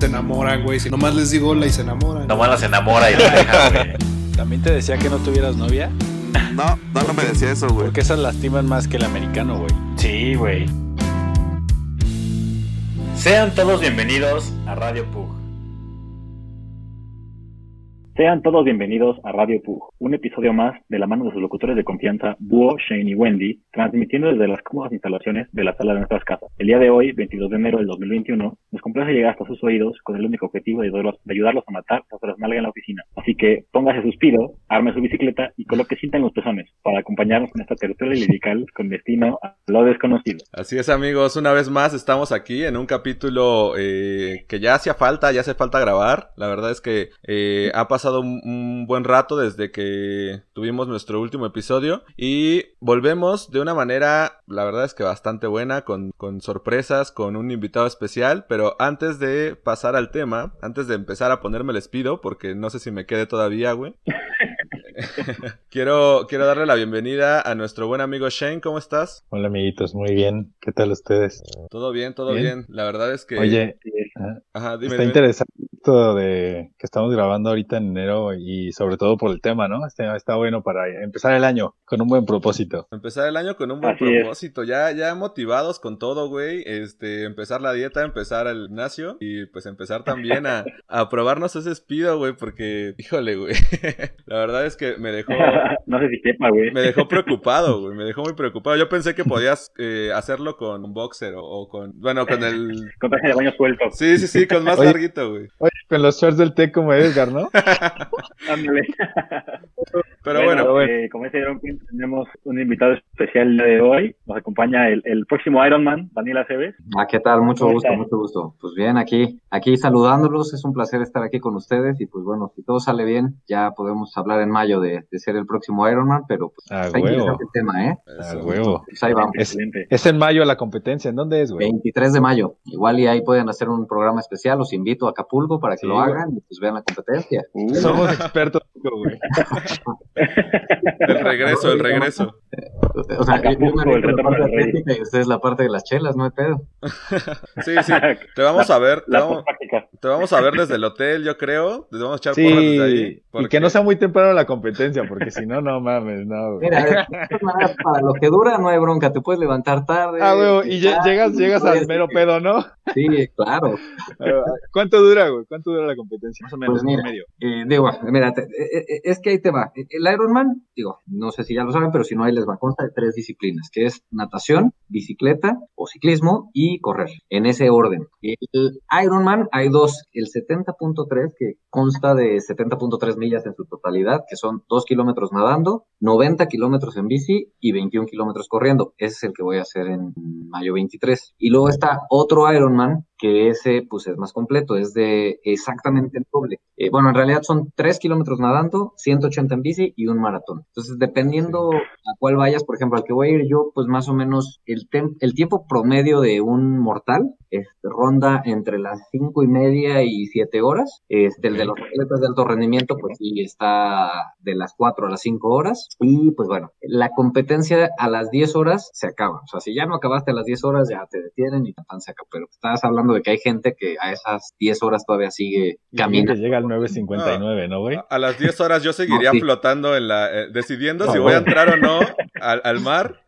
Se enamoran, güey. Si nomás les digo hola y se enamoran. Nomás las enamora y la deja, güey. ¿También te decía que no tuvieras novia? No, no, no me decía eso, güey. Porque esas lastiman más que el americano, güey. Sí, güey. Sean todos bienvenidos a Radio Pug. Sean todos bienvenidos a Radio Pug, un episodio más de la mano de sus locutores de confianza, Búho, Shane y Wendy, transmitiendo desde las cómodas instalaciones de la sala de nuestras casas. El día de hoy, 22 de enero del 2021, nos complace llegar hasta sus oídos con el único objetivo de ayudarlos, de ayudarlos a matar las horas nalga en la oficina. Así que póngase suspiro, arme su bicicleta y coloque cinta en los pezones para acompañarnos en esta tertulia lirical con destino a lo desconocido. Así es, amigos. Una vez más estamos aquí en un capítulo eh, que ya hacía falta, ya hace falta grabar. La verdad es que eh, ha pasado un, un buen rato desde que tuvimos nuestro último episodio y volvemos de una manera, la verdad es que bastante buena, con, con sorpresas, con un invitado especial. Pero antes de pasar al tema, antes de empezar a ponerme les pido, porque no sé si me quede todavía, güey. quiero, quiero darle la bienvenida a nuestro buen amigo Shane. ¿Cómo estás? Hola amiguitos, muy bien. ¿Qué tal ustedes? Todo bien, todo bien. Bien. La verdad es que. Oye, Ajá, dime. está dime. interesante esto de que estamos grabando ahorita en enero y sobre todo por el tema, ¿no? Este, está bueno para empezar el año con un buen propósito. Empezar el año con un buen Así es. propósito, ya, ya motivados con todo, güey. Este, empezar la dieta, empezar el gimnasio y pues empezar también a, a probarnos ese espido, güey, porque, híjole, güey. la verdad es que me dejó, no sé si quepa, güey. me dejó preocupado, güey. Me dejó muy preocupado. Yo pensé que podías eh, hacerlo con un boxer o, o con, bueno, con el. Con traje de baño suelto. Sí, sí, sí, con más Oye. larguito, güey. Con los shorts del té como Edgar, ¿no? Pero bueno, bueno. eh, como dice Iron Queen, tenemos un invitado especial de hoy. Nos acompaña el, el próximo Iron Man, Daniel Aceves. Ah, ¿qué tal? Mucho ¿Cómo gusto, mucho gusto. Pues bien, aquí, aquí saludándolos, es un placer estar aquí con ustedes y pues bueno, si todo sale bien, ya podemos hablar en mayo de, de ser el próximo Ironman, pero pues Ah, está huevo. el tema, ¿eh? Huevo. Pues ahí vamos. Es, Excelente. es en mayo la competencia. ¿En dónde es, güey? 23 de mayo. Igual y ahí pueden hacer un programa especial, los invito a Acapulco para que Sí, lo güey. hagan y pues vean la competencia. Somos expertos, güey. el regreso, el regreso. O sea, yo- yo me Acapulco, el aviento la retorno del rey. y ustedes la parte de las chelas, no hay pedo. Sí, sí. Te vamos a ver, te vamos, práctica. te vamos a ver desde el hotel, yo creo. Te vamos a echar porras desde ahí. Sí, y porque- que no sea muy temprano la competencia, porque si no, no mames, no, güey. Mira, para lo que dura no hay bronca, te puedes levantar tarde. Ah, huevo, y lle- llegas, llegas al mero pedo, ¿no? Sí, claro. ¿Cuánto dura, güey? ¿Cuánto dura la competencia? Más o menos, Pues mira, medio. Eh, digo, mira, te- eh, eh, es que ahí te va. El Ironman, digo, no sé si ya lo saben, pero si no, ahí les va. De tres disciplinas, que es natación, bicicleta o ciclismo y correr, en ese orden. El Ironman hay dos, el 70.3, que consta de 70.3 millas en su totalidad, que son 2 kilómetros nadando, 90 kilómetros en bici y 21 kilómetros corriendo. Ese es el que voy a hacer en mayo 23. Y luego está otro Ironman, que ese pues es más completo, es de exactamente el doble. Eh, bueno, en realidad son 3 kilómetros nadando, 180 en bici y un maratón. Entonces, dependiendo a cuál vayas, por ejemplo, al que voy a ir yo, pues más o menos el, el tiempo promedio de un mortal este, ronda entre las 5 y media y 7 horas. Este, el de los atletas de alto rendimiento, pues sí, está de las 4 a las 5 horas. Y pues bueno, la competencia a las 10 horas se acaba. O sea, si ya no acabaste a las 10 horas, ya te detienen y tan se acaba. Pero estás hablando de que hay gente que a esas 10 horas todavía sigue Que caminando. llega al 9.59, ¿no, güey? A- A las 10 horas yo seguiría No, sí. flotando en la... eh, decidiendo No, si voy a entrar o no al, al mar.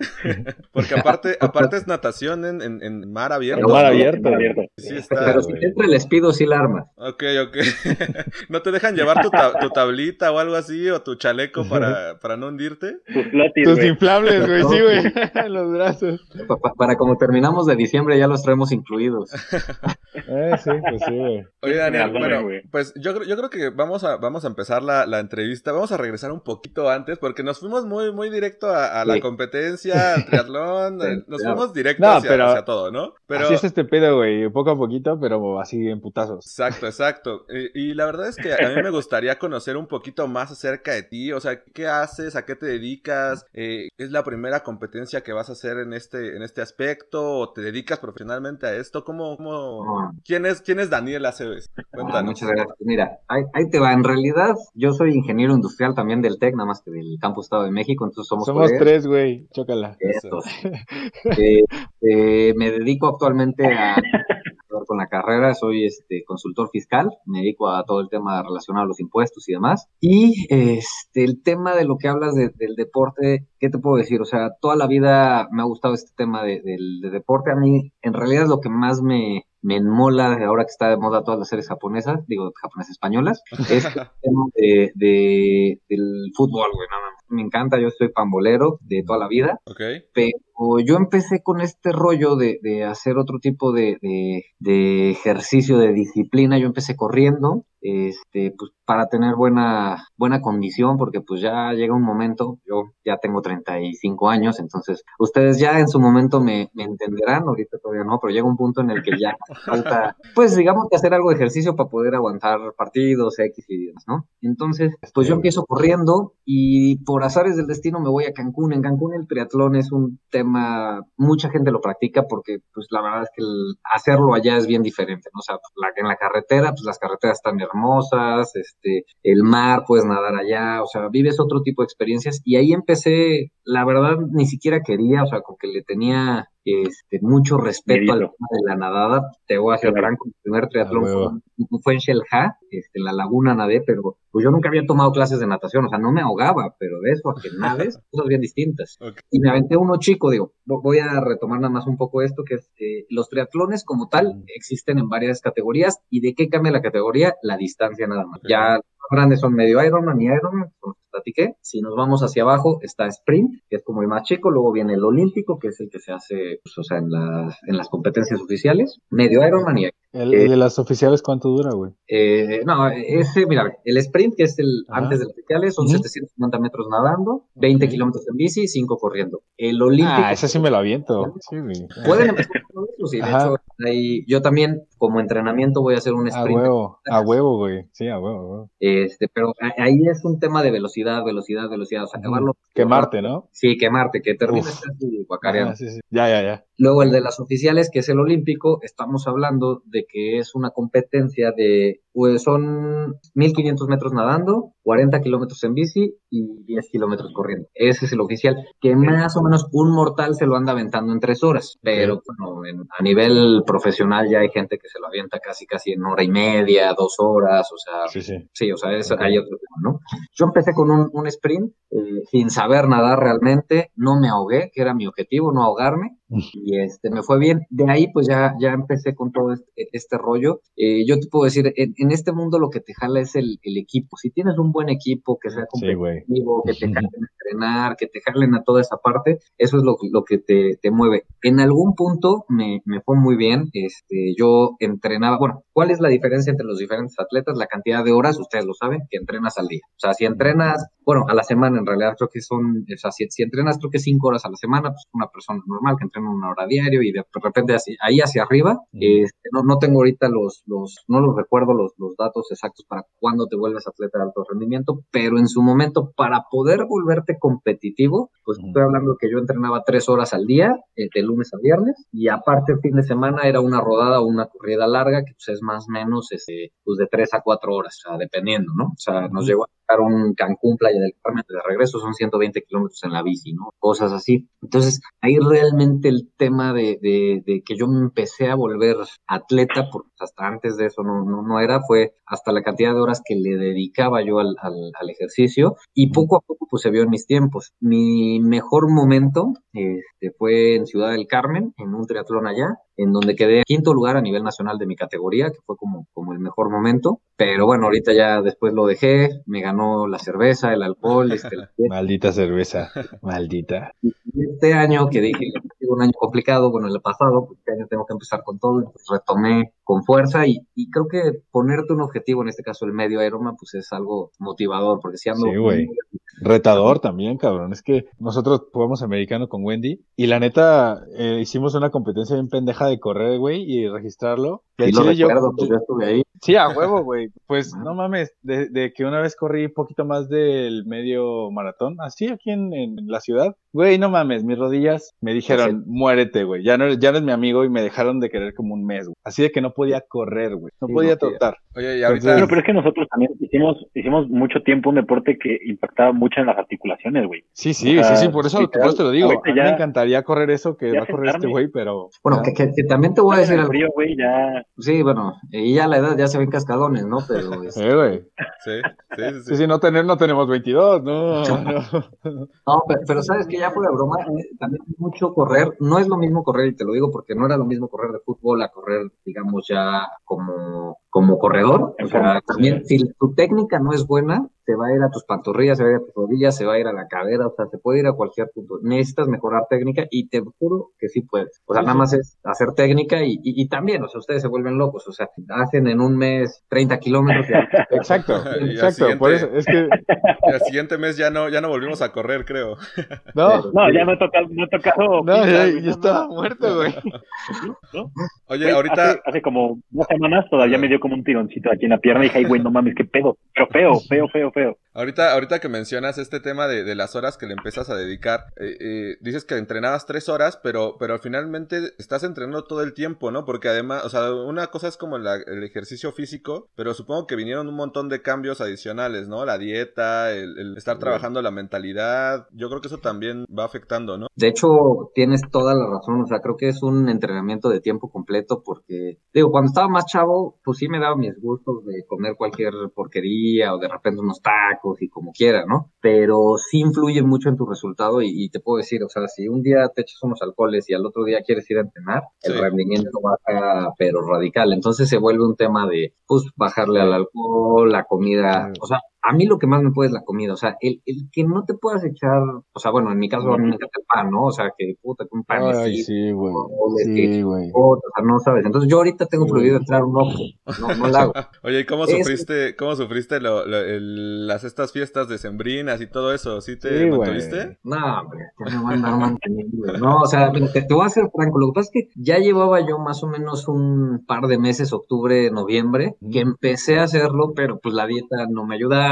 Porque aparte, aparte es natación en, en- en mar abierto. En mar abierto, abierto. Sí está. Pero si te entra el espido, sí la armas. Ok, ok. ¿No te dejan llevar tu, ta- tu tablita o algo así o tu chaleco para, para no hundirte? Tus flotis, Tus inflables, güey, sí, güey. En los brazos. Pa- pa- para como terminamos de diciembre, ya los traemos incluidos. Eh, sí, pues sí, güey. Oye, Daniel, bueno, güey. pues yo, creo- yo creo que vamos a, vamos a empezar la, la entrevista. Vamos a regresar un poquito antes porque nos fuimos muy, muy directo a, a la Sí. competencia, al triatlón, eh, nos fuimos directo No, hacia, pero- hacia todo, ¿no? Pero Así es este pedo, güey. Poco a poquito, pero así en putazos. Exacto, exacto. Y, la verdad es que a mí me gustaría conocer un poquito más acerca de ti, o sea, ¿qué haces? ¿A qué te dedicas? Eh, ¿Es la primera competencia que vas a hacer en este, en este aspecto? ¿O te dedicas profesionalmente a esto? ¿Cómo, cómo... No. ¿Quién, es, ¿Quién es Daniel Aceves? Ah, Cuéntanos. muchas gracias. Mira, ahí, ahí te va. En realidad, yo soy ingeniero industrial también del TEC, nada más que del Campus Estado de México, entonces somos, Somos colegas. tres, güey. Chócala. Eso. Eh, eh, me dedico actualmente a con la carrera, soy este consultor fiscal, me dedico a todo el tema relacionado a los impuestos y demás. Y este el tema de lo que hablas de- del deporte, ¿qué te puedo decir? O sea, toda la vida me ha gustado este tema de- del de deporte. A mí, en realidad, es lo que más me, me enmola ahora que está de moda todas las series japonesas, digo, japonesas españolas, es el tema de, de- del fútbol, güey. no, no, me encanta, yo soy pambolero de toda la vida Ok. pero yo empecé con este rollo de, de hacer otro tipo de, de- de ejercicio, de disciplina. Yo empecé corriendo, este, pues para tener buena, buena condición, porque pues ya llega un momento, yo ya tengo 35 años, entonces ustedes ya en su momento me, me entenderán, ahorita todavía no, pero llega un punto en el que ya falta, pues digamos que hacer algo de ejercicio para poder aguantar partidos, X y demás, ¿no? Entonces, pues yo empiezo corriendo y por azares del destino me voy a Cancún. En Cancún el triatlón es un tema, mucha gente lo practica porque pues la verdad es que el hacerlo allá es bien diferente, ¿no? O sea, la, en la carretera, pues las carreteras están hermosas, este, el mar, puedes nadar allá, o sea, vives otro tipo de experiencias y ahí empecé, la verdad ni siquiera quería, o sea, como que le tenía este, mucho respeto al tema de la nadada. Te voy a hacer Claro. franco, mi primer triatlón fue, fue en Shelja, este, en la laguna nadé, pero pues yo nunca había tomado clases de natación, o sea, no me ahogaba, pero de eso a que nades, cosas bien distintas. Y me aventé uno chico, digo, vo- voy a retomar nada más un poco esto, que es, eh, los triatlones como tal existen en varias categorías, y de qué cambia la categoría, la distancia nada más. Ya grandes son medio Ironman y Ironman, como platiqué. Si nos vamos hacia abajo, está Sprint, que es como el más chico, luego viene el Olímpico, que es el que se hace, pues, o sea, en las, en las competencias oficiales, medio Ironman y El, el de las oficiales, ¿cuánto dura, güey? eh, no, ese, mira, el sprint, que es el Ajá. antes de los oficiales, son Ujú. 750 metros nadando, 20 Ok. kilómetros en bici, 5 corriendo. El olímpico. Ah, ese sí me lo aviento. Sí, güey. Pueden empezar con eso, sí. De Ajá. hecho, ahí, yo también, como entrenamiento, voy a hacer un A sprint. huevo, a huevo, güey. Sí, a huevo, a huevo. Este, pero a- ahí es un tema de velocidad, velocidad, velocidad. O sea, acabarlo. Quemarte, ¿no? Sí, quemarte, que termines casi guacareando. Ah, sí, sí. Ya, ya, ya. Luego el de las oficiales, que es el olímpico, estamos hablando de que es una competencia de, pues son 1500 metros nadando, 40 kilómetros en bici y 10 kilómetros corriendo. Ese es el oficial, que más o menos un mortal se lo anda aventando en tres horas, pero bueno, en- a nivel profesional ya hay gente que se lo avienta casi, casi en hora y media, dos horas, o sea, Sí, sí. Sí, o sea, es, hay otro tema, ¿no? Yo empecé con un, un sprint eh, sin saber nadar realmente, no me ahogué, que era mi objetivo, no ahogarme, y este, me fue bien. De ahí, pues ya, ya empecé con todo este, este rollo. Eh, yo te puedo decir, en, en este mundo lo que te jala es el, el equipo. Si tienes un buen equipo que sea Sí, competitivo, que te jalen a entrenar, que te jalen a toda esa parte, eso es lo, lo que te, te mueve. En algún punto me, me fue muy bien. Este, yo entrenaba, bueno, ¿cuál es la diferencia entre los diferentes atletas? La cantidad de horas, ustedes lo saben, que entrenas al día. O sea, si entrenas, bueno, a la semana en realidad creo que son, o sea, si, si entrenas creo que cinco horas a la semana, pues una persona normal que entrena una hora diario y de repente así, ahí hacia arriba, este, no, no tengo ahorita los, los, no los recuerdo los, los datos exactos para cuándo te vuelves atleta de alto rendimiento, pero en su momento para poder volverte competitivo, pues estoy hablando que yo entrenaba tres horas al día, eh, de lunes a viernes, y aparte el fin de semana era una rodada o una corrida larga, que pues es más o menos este, pues de tres a cuatro horas, o sea, dependiendo, ¿no? O sea, nos llegó a dejar un Cancún, Playa del Carmen, de regreso son 120 kilómetros en la bici, ¿no? Cosas así. Entonces, ahí realmente el tema de, de, de que yo me empecé a volver atleta, porque hasta antes de eso no, no, no era, fue hasta la cantidad de horas que le dedicaba yo al, al, al ejercicio y poco a poco pues se vio en mis tiempos. Mi mejor momento este, fue en Ciudad del Carmen, en un triatlón allá, en donde quedé quinto lugar a nivel nacional de mi categoría, que fue como, como el mejor momento. Pero bueno, ahorita ya después lo dejé, me ganó la cerveza, el alcohol, este, la. Maldita cerveza. Maldita. Y este año que dije, "Ha un año complicado, bueno, el pasado, pues, este año tengo que empezar con todo, entonces retomé con fuerza y, y creo que ponerte un objetivo, en este caso el medio Ironman, pues es algo motivador, porque si ando Sí, güey. retador también, cabrón. Es que nosotros jugamos americano con Wendy y la neta eh, hicimos una competencia bien pendeja de correr, güey, y registrarlo. Sí, lo yo- recuerdo, pues yo estuve ahí. Sí, a huevo, güey. Pues no mames, de, de que una vez corrí un poquito más del medio maratón, así aquí en, en la ciudad. Güey, no mames, mis rodillas me dijeron, muérete, güey. Ya no, eres- ya no eres mi amigo y me dejaron de querer como un mes, güey. Así de que no podía correr, güey. No Sí, podía no trotar. Oye, y Entonces- ahorita... Bueno, pero es que nosotros también hicimos, hicimos mucho tiempo un deporte que impactaba mucho en las articulaciones, güey. Sí, sí, O sea, sí, sí, por eso, literal, por eso te lo digo. A mí ya- me encantaría correr eso que va a correr este güey, pero. Bueno, que, que- que también te voy a decir algo. frío, güey, ya... Sí, bueno, y ya a la edad ya se ven cascadones, ¿no? Pero Eh, güey. Sí, sí, sí. Sí, sí, no, tener, no tenemos 22, no. no. No, pero, pero sabes que ya fuera de broma, eh, también mucho correr, no es lo mismo correr, y te lo digo porque no era lo mismo correr de fútbol a correr, digamos, ya como, como corredor. O sea, también si tu técnica no es buena, se va a ir a tus pantorrillas, se va a ir a tus rodillas, se va a ir a la cadera, o sea, se puede ir a cualquier punto. Necesitas mejorar técnica y te juro que sí puedes. O sea, nada más es hacer técnica y, y, y también, o sea, ustedes se vuelven locos, o sea, hacen en un mes 30 kilómetros. y- Exacto, exacto. Por eso, es que. Y al siguiente mes ya no, ya no volvimos a correr, creo. No, No, ya no he tocado, no he tocado... no, ya, estaba muerto, güey. ¿no? Oye, ahorita... Hace, hace como dos semanas todavía me dio como un tironcito aquí en la pierna y dije, ay, güey, no mames, qué pedo. Pero feo, feo, feo, feo. Ahorita, ahorita que mencionas este tema de, de las horas que le empiezas a dedicar, eh, eh, dices que entrenabas tres horas, pero, pero finalmente estás entrenando todo el tiempo, ¿no? Porque además, o sea, una cosa es como la- el ejercicio físico, pero supongo que vinieron un montón de cambios adicionales, ¿no? La dieta, el, el estar trabajando la mentalidad, yo creo que eso también va afectando, ¿no? De hecho, tienes toda la razón, o sea, creo que es un entrenamiento de tiempo completo porque, digo, cuando estaba más chavo, pues sí me daba mis gustos de comer cualquier porquería o de repente unos tacos y como quiera, ¿no? Pero sí influye mucho en tu resultado y, y te puedo decir, o sea, si un día te echas unos alcoholes y al otro día quieres ir a entrenar, el rendimiento baja, pero radical. Entonces se vuelve un tema de, pues, bajarle al alcohol, la comida, o sea, a mí lo que más me puede es la comida, o sea, el, el que no te puedas echar, o sea, bueno, en mi caso a mí me encanta el pan, ¿no? O sea, que puta, que un pan Ay, sí, güey. Sí, güey. o sea, no sabes. Entonces yo ahorita tengo prohibido entrar un Oxxo, no, no lo hago. Oye, ¿y cómo Es- sufriste, cómo sufriste lo- lo- el- las estas fiestas decembrinas y todo eso? ¿Sí te Sí, mantuviste? No, hombre, que me van a andar manteniendo. No, o sea, te voy a ser franco. Lo que pasa es que ya llevaba yo más o menos un par de meses, octubre, noviembre, que empecé a hacerlo, pero pues la dieta no me ayudaba,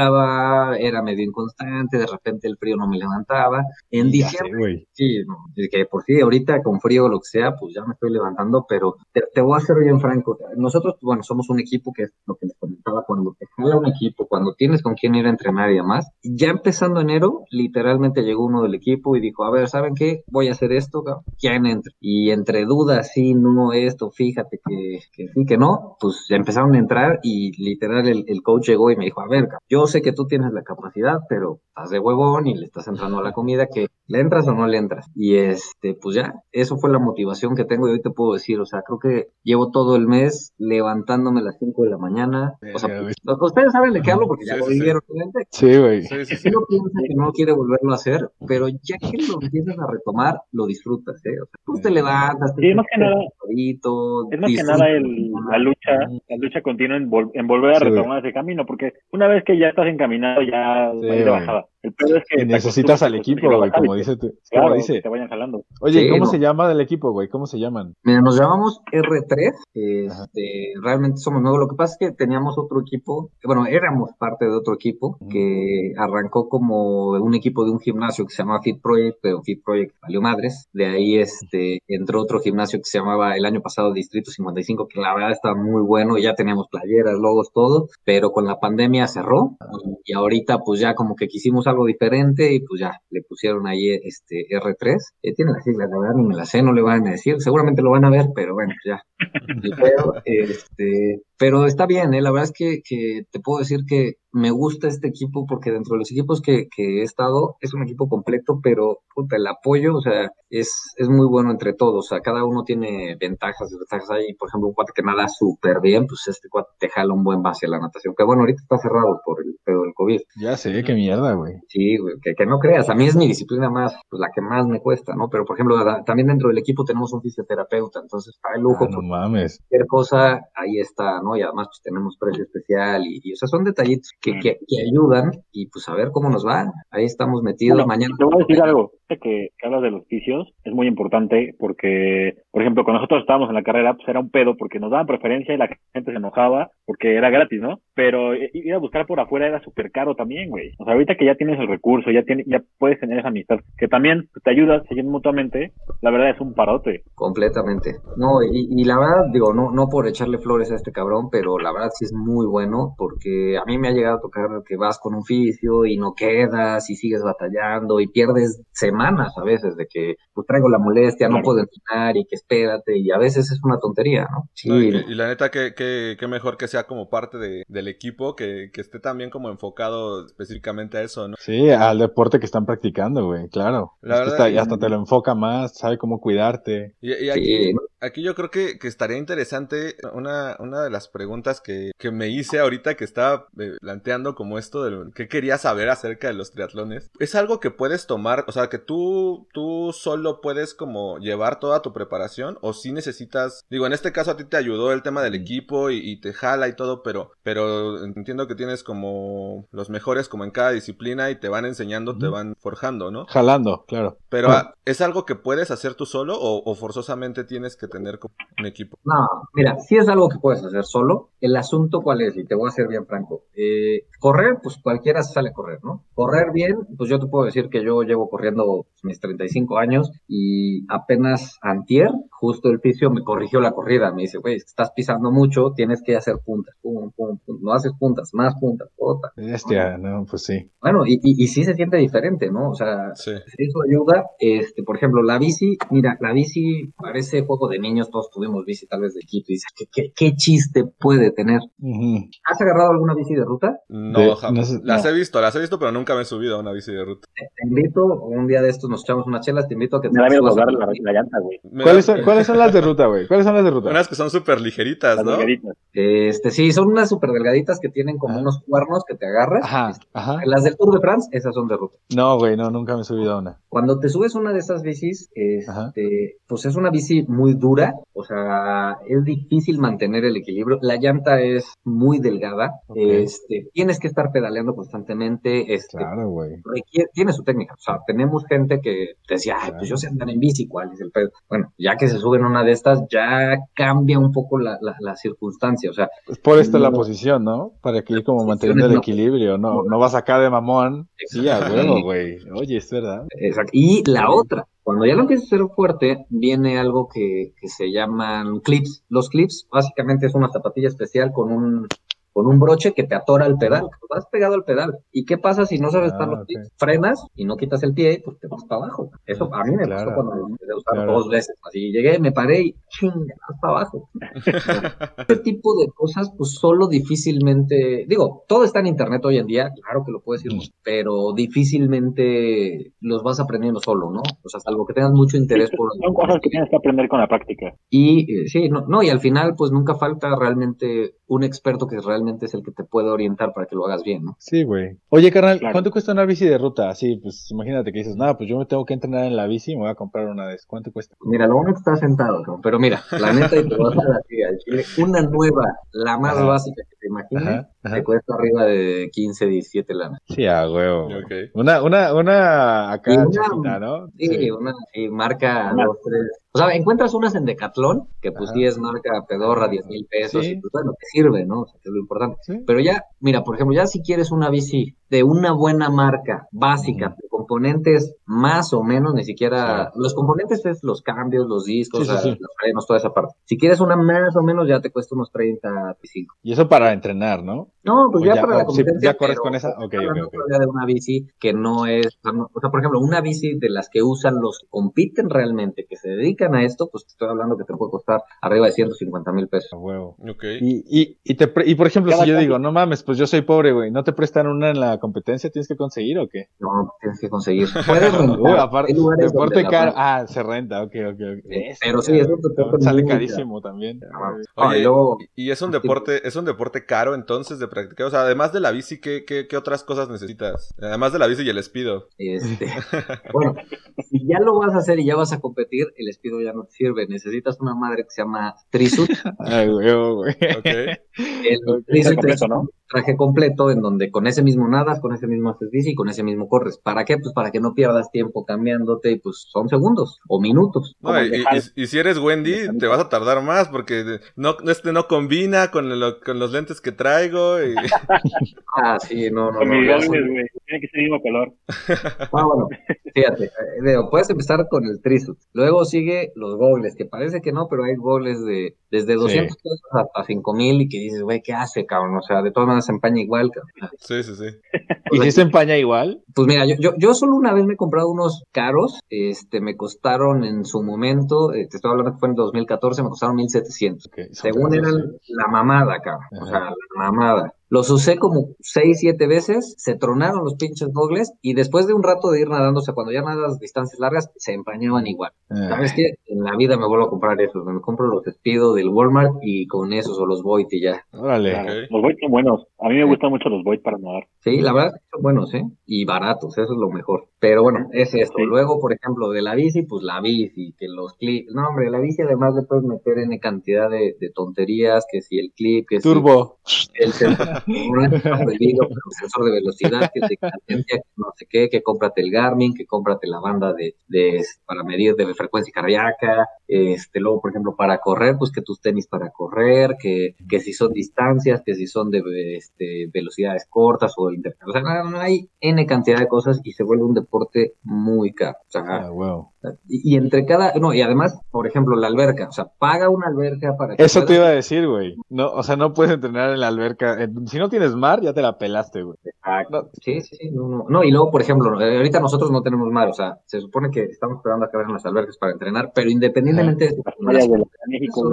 era medio inconstante, de repente el frío no me levantaba. En diciembre, sí, que por sí, ahorita con frío o lo que sea, pues ya me estoy levantando, pero te, te voy a ser bien franco. Nosotros, bueno, somos un equipo que es lo que les comentaba, cuando te jala un equipo, cuando tienes con quién ir a entrenar y demás, ya empezando enero, literalmente llegó uno del equipo y dijo, a ver, ¿saben qué? Voy a hacer esto. ¿quién entra? Y entre dudas, sí, no, esto, fíjate que, que sí, que no, pues ya empezaron a entrar y literal el, el coach llegó y me dijo, a ver, yo sé que tú tienes la capacidad, pero estás de huevón y le estás entrando a la comida, que ¿le entras o no le entras? Y este, pues ya, eso fue la motivación que tengo y hoy te puedo decir, o sea, creo que llevo todo el mes levantándome a las 5 de la mañana. O sea, pues, ustedes saben de qué hablo porque ya Sí, lo sí, sí. vivieron, obviamente. Sí, güey. Sí, sí, uno piensa que no quiere volverlo a hacer, pero ya que lo empiezas a retomar, lo disfrutas, ¿eh? O sea, tú te levantas, te Sí, más que nada- solito, Es más que nada el, la lucha, la lucha continua en, vol- en volver a Sí, retomar ese camino, porque una vez que ya estás encaminado, ya Sí, a ir de bajada. El peor es que te necesitas al te equipo, güey, como dice. tu- Claro, como que dice. te vayan jalando. Oye, Sí, ¿cómo no. se llama del equipo, güey? ¿Cómo se llaman? Mira, nos llamamos R3, este, realmente somos nuevos. Lo que pasa es que teníamos otro equipo, bueno, éramos parte de otro equipo que arrancó como un equipo de un gimnasio que se llamaba Fit Project, pero Fit Project valió madres. De ahí este, entró otro gimnasio que se llamaba el año pasado Distrito 55, que la verdad estaba muy bueno y ya teníamos playeras, logos, todo, pero con la pandemia cerró y ahorita pues ya como que quisimos algo diferente y pues ya le pusieron ahí este R3. Eh, tiene las siglas, la verdad ni me las sé, no le van a decir, seguramente lo van a ver, pero bueno, ya. Ni pedo, este, pero está bien, ¿eh? la verdad es que, que te puedo decir que me gusta este equipo porque dentro de los equipos que, que he estado es un equipo completo, pero puta, el apoyo, o sea, es, es muy bueno entre todos, o sea, cada uno tiene ventajas desventajas. Hay, por ejemplo, un cuate que nada súper bien, pues este cuate te jala un buen base a la natación, que bueno, ahorita está cerrado por el pedo del COVID. Ya sé, qué mierda, güey. Sí, güey, que, que no creas, a mí es mi disciplina más, pues la que más me cuesta, ¿no? Pero por ejemplo, también dentro del equipo tenemos un fisioterapeuta, entonces está de lujo Ah, no mames. Cualquier cosa, ahí está, ¿no? Y además pues tenemos precio especial y, y, o sea, son detallitos que, que, que ayudan y pues a ver cómo nos va. Ahí estamos metidos Bueno, mañana. Te voy a decir algo. Que, que hablas de los vicios es muy importante porque, por ejemplo, cuando nosotros estábamos en la carrera, pues era un pedo porque nos daban preferencia y la gente se enojaba porque era gratis, ¿no? Pero i- ir a buscar por afuera era súper caro también, güey. O sea, ahorita que ya tienes el recurso, ya tienes, ya puedes tener esa amistad, que también te ayudas, se mutuamente, la verdad es un parote. Completamente. No, y, y la verdad, digo, no, no por echarle flores a este cabrón, pero la verdad sí es muy bueno, porque a mí me ha llegado a tocar que vas con un fisio y no quedas y sigues batallando y pierdes semanas a veces de que pues traigo la molestia, no puedo entrenar y que espérate, y a veces es una tontería, ¿no? Sí, No, y, y la neta, que, que, que mejor que sea como parte de- del equipo, que, que esté también como enfocado específicamente a eso, ¿no? Sí, al deporte que están practicando, güey, claro. La Es que verdad, está- y hasta te lo enfoca más, sabe cómo cuidarte. Y, y Sí. aquí, aquí yo creo que, que estaría interesante una, una de las preguntas que, que me hice ahorita que estaba eh, planteando como esto de qué quería saber acerca de los triatlones. Es algo que puedes tomar, o sea, que tú, tú solo puedes como llevar toda tu preparación o si necesitas, digo, en este caso a ti te ayudó el tema del equipo y, y te jala y todo, pero, pero entiendo que tienes como los mejores como en cada disciplina y te van enseñando, te van forjando, ¿no? Jalando, claro. Pero ¿es algo que puedes hacer tú solo o, o forzosamente tienes que tener un equipo? No, mira, si es algo que puedes hacer solo. El asunto, ¿cuál es? Y te voy a ser bien franco. Eh, correr, pues cualquiera sale a correr, ¿no? Correr bien, pues yo te puedo decir que yo llevo corriendo mis 35 años y apenas antier, justo el fisio me corrigió la corrida. Me dice, güey, estás pisando mucho, tienes que hacer puntas. Pum, pum, pum. No haces puntas, más puntas, otra. Bestia, no, pues sí. Bueno, y, y, y sí se siente diferente, ¿no? O sea, Sí. eso ayuda. Este, por ejemplo, la bici, mira, la bici parece juego de niños, todos tuvimos bici tal vez de Quito, y dices, ¿qué, qué, qué chiste puede tener? ¿Has agarrado alguna bici de ruta? No, De- no las no. he visto, las he visto, pero nunca me he subido a una bici de ruta. Te invito, un día de estos nos echamos unas chelas, te invito a que Me da miedo la, la llanta, güey. ¿Cuáles son, ¿Cuáles son las de ruta, güey? ¿Cuáles son las de ruta? Unas que son súper ligeritas, Las ¿no? delgaditas. Este, sí, son unas súper delgaditas que tienen como Ajá. unos cuernos que te agarras. Ajá, Este, ajá. Las del Tour de France, esas son de ruta. No, güey, no, nunca me he subido a una. Cuando te subes una de esas bicis, este, pues es una bici muy dura, o sea, es difícil mantener el equilibrio. La llanta es muy delgada, este, tienes que estar pedaleando constantemente, este, Claro, güey. requiere, tiene su técnica. O sea, tenemos gente que decía, ay, pues yo sé andar en bici, ¿cuál es el pedo? Bueno, ya que se suben una de estas, ya cambia un poco la, la, la circunstancia. O sea, Es por esto la posición, ¿no? Para que ir como manteniendo el no- equilibrio, no, no vas acá de mamón. Sí, a huevo, güey. Oye, es verdad. Exacto. Y la otra, cuando ya lo empiezas a hacer fuerte, viene algo que, que se llaman clips. Los clips básicamente es una zapatilla especial con un, con un broche que te atora al pedal. Vas pegado al pedal. ¿Y qué pasa si no sabes estar Ah, los ok. clips? Frenas y no quitas el pie, pues te vas para abajo. Eso a mí me Claro. pasó cuando empecé a usar Claro. dos veces. Así llegué, me paré y chinga, vas para abajo. Este tipo de cosas, pues solo difícilmente, digo, todo está en internet hoy en día, claro que lo puedes ir, pero difícilmente los vas aprendiendo solo, ¿no? O sea, salvo que tengas mucho interés por... Son cosas que tienes que aprender con la práctica. Y eh, sí, no, no, y al final, pues nunca falta realmente un experto que realmente es el que te puede orientar para que lo hagas bien, ¿no? Sí, güey. Oye, carnal, Claro. ¿cuánto cuesta una bici de ruta? Así, pues imagínate que dices, nada, pues yo me tengo que entrenar en la bici y me voy a comprar una de esas. ¿Cuánto cuesta? Mira, lo bueno que está sentado, cabrón, pero mira, la neta, y te vas a al chile, una nueva, la más Ajá. básica que te imagines, Ajá, ajá. te cuesta arriba de 15, 17 lanas. Sí, a huevo. güey. Ok. Una, una, una acá una- chiquita, ¿no? Sí, una sí, marca Una. dos, tres. O sea, encuentras unas en Decathlon, que pues Ajá. sí es marca pedorra, 10 mil pesos, Sí. y pues bueno, te sirve, ¿no? O sea, que es lo importante. Sí. Pero ya, mira, por ejemplo, ya si quieres una bici de una buena marca, básica, componentes más o menos, ni siquiera, los componentes es los cambios, los discos, Sí, sí, o sea, sí. los frenos, toda esa parte. Si quieres una más o menos, ya te cuesta unos 30, 35. Y eso para entrenar, ¿no? No, pues O ya, ya- para la o- sí, competencia. ¿ya corres pero con esa? Ok, ok, ok. de una bici que no es, o sea, no- por ejemplo, una bici de las que usan los que compiten realmente, que se dedican a esto, pues te estoy hablando que te puede costar arriba de 150 mil pesos. A huevo. Ok. Y, y, y, te pre- y por ejemplo, Cada si yo digo, no mames, pues yo soy pobre, güey, no te prestan una en la competencia tienes que conseguir o qué? No, tienes que conseguir. Puedes rentar. Uy, aparte, deporte caro. Ah, se renta, ok, ok, ok. Pero sí, es un deporte Sale carísimo también. Ah, Oye, y luego- y es un deporte, es un deporte caro entonces de practicar. O sea, además de la bici, ¿qué, qué, qué otras cosas necesitas? Además de la bici y el espido. Este, bueno, si ya lo vas a hacer y ya vas a competir, el espido ya no te sirve. Necesitas una madre que se llama Trisuit. Ay, güey, güey. Ok. El completo, es ¿no? Traje completo en donde con ese mismo nadas, con ese mismo haces bici y con ese mismo corres. ¿Para qué? Pues para que no pierdas tiempo cambiándote y pues son segundos o minutos. No, y, y- y si eres Wendy, te vas a tardar más porque no, este no combina con, lo- con los lentes que traigo. y- Ah, sí, no, no, Con no. mis güey. Tiene que ser el mismo color. Ah, bueno, fíjate, eh, puedes empezar con el Trisuit. Luego sigue los gogles, que parece que no, pero hay gogles de desde 200 pesos hasta 5000 y que dices, güey, ¿qué hace, cabrón? O sea, de todas maneras se empaña igual, cabrón. Sí, sí, sí. ¿Y si se empaña igual? Pues mira, yo, yo, yo solo una vez me he comprado unos caros, este, me costaron en su momento, eh, te estoy hablando que fue en 2014, me costaron 1700. Ok, son Según caros, eran sí. la mamada, cabrón. O sea, la mamada. Los usé como 6, 7 veces, se tronaron los pinches gogles y después de un rato de ir nadando, o sea, cuando ya nadas distancias largas, se empañaban igual. Ah, ¿Sabes qué? En la vida me vuelvo a comprar esos. Me compro los Speedo del Walmart y con esos o los Void y ya. Órale. Claro. Los Void son buenos. A mí me gustan mucho los Void para nadar. Sí, la verdad es que son buenos, ¿eh? Y baratos, eso es lo mejor. Pero bueno, es esto. Sí. Luego, por ejemplo, de la bici, pues la bici, que los clips. No, hombre, la bici además le puedes meter N cantidad de, de tonterías, que si el clip, que Turbo. si el sensor, prohibido, pero el sensor de velocidad, que de cadencia, que no sé qué, que cómprate el Garmin, que cómprate la banda de, de para medir de frecuencia cardíaca, este, luego, por ejemplo, para correr, pues que tus tenis para correr, que, que si son distancias, que si son de este, velocidades cortas o inter... O sea, no, no, hay N cantidad de cosas y se vuelve un deporte muy caro. O sea, Ah, y, y entre cada, no, y además, por ejemplo, la alberca, o sea, paga una alberca para que Eso te iba a decir, güey. No, o sea, no puedes entrenar en la alberca. En- Si no tienes mar, ya te la pelaste, güey. Exacto. Sí, sí, sí, no, no. No, y luego, por ejemplo, eh, ahorita nosotros no tenemos mar, o sea, se supone que estamos esperando a que abran las albercas para entrenar, pero independientemente de playas de la Ciudad de México,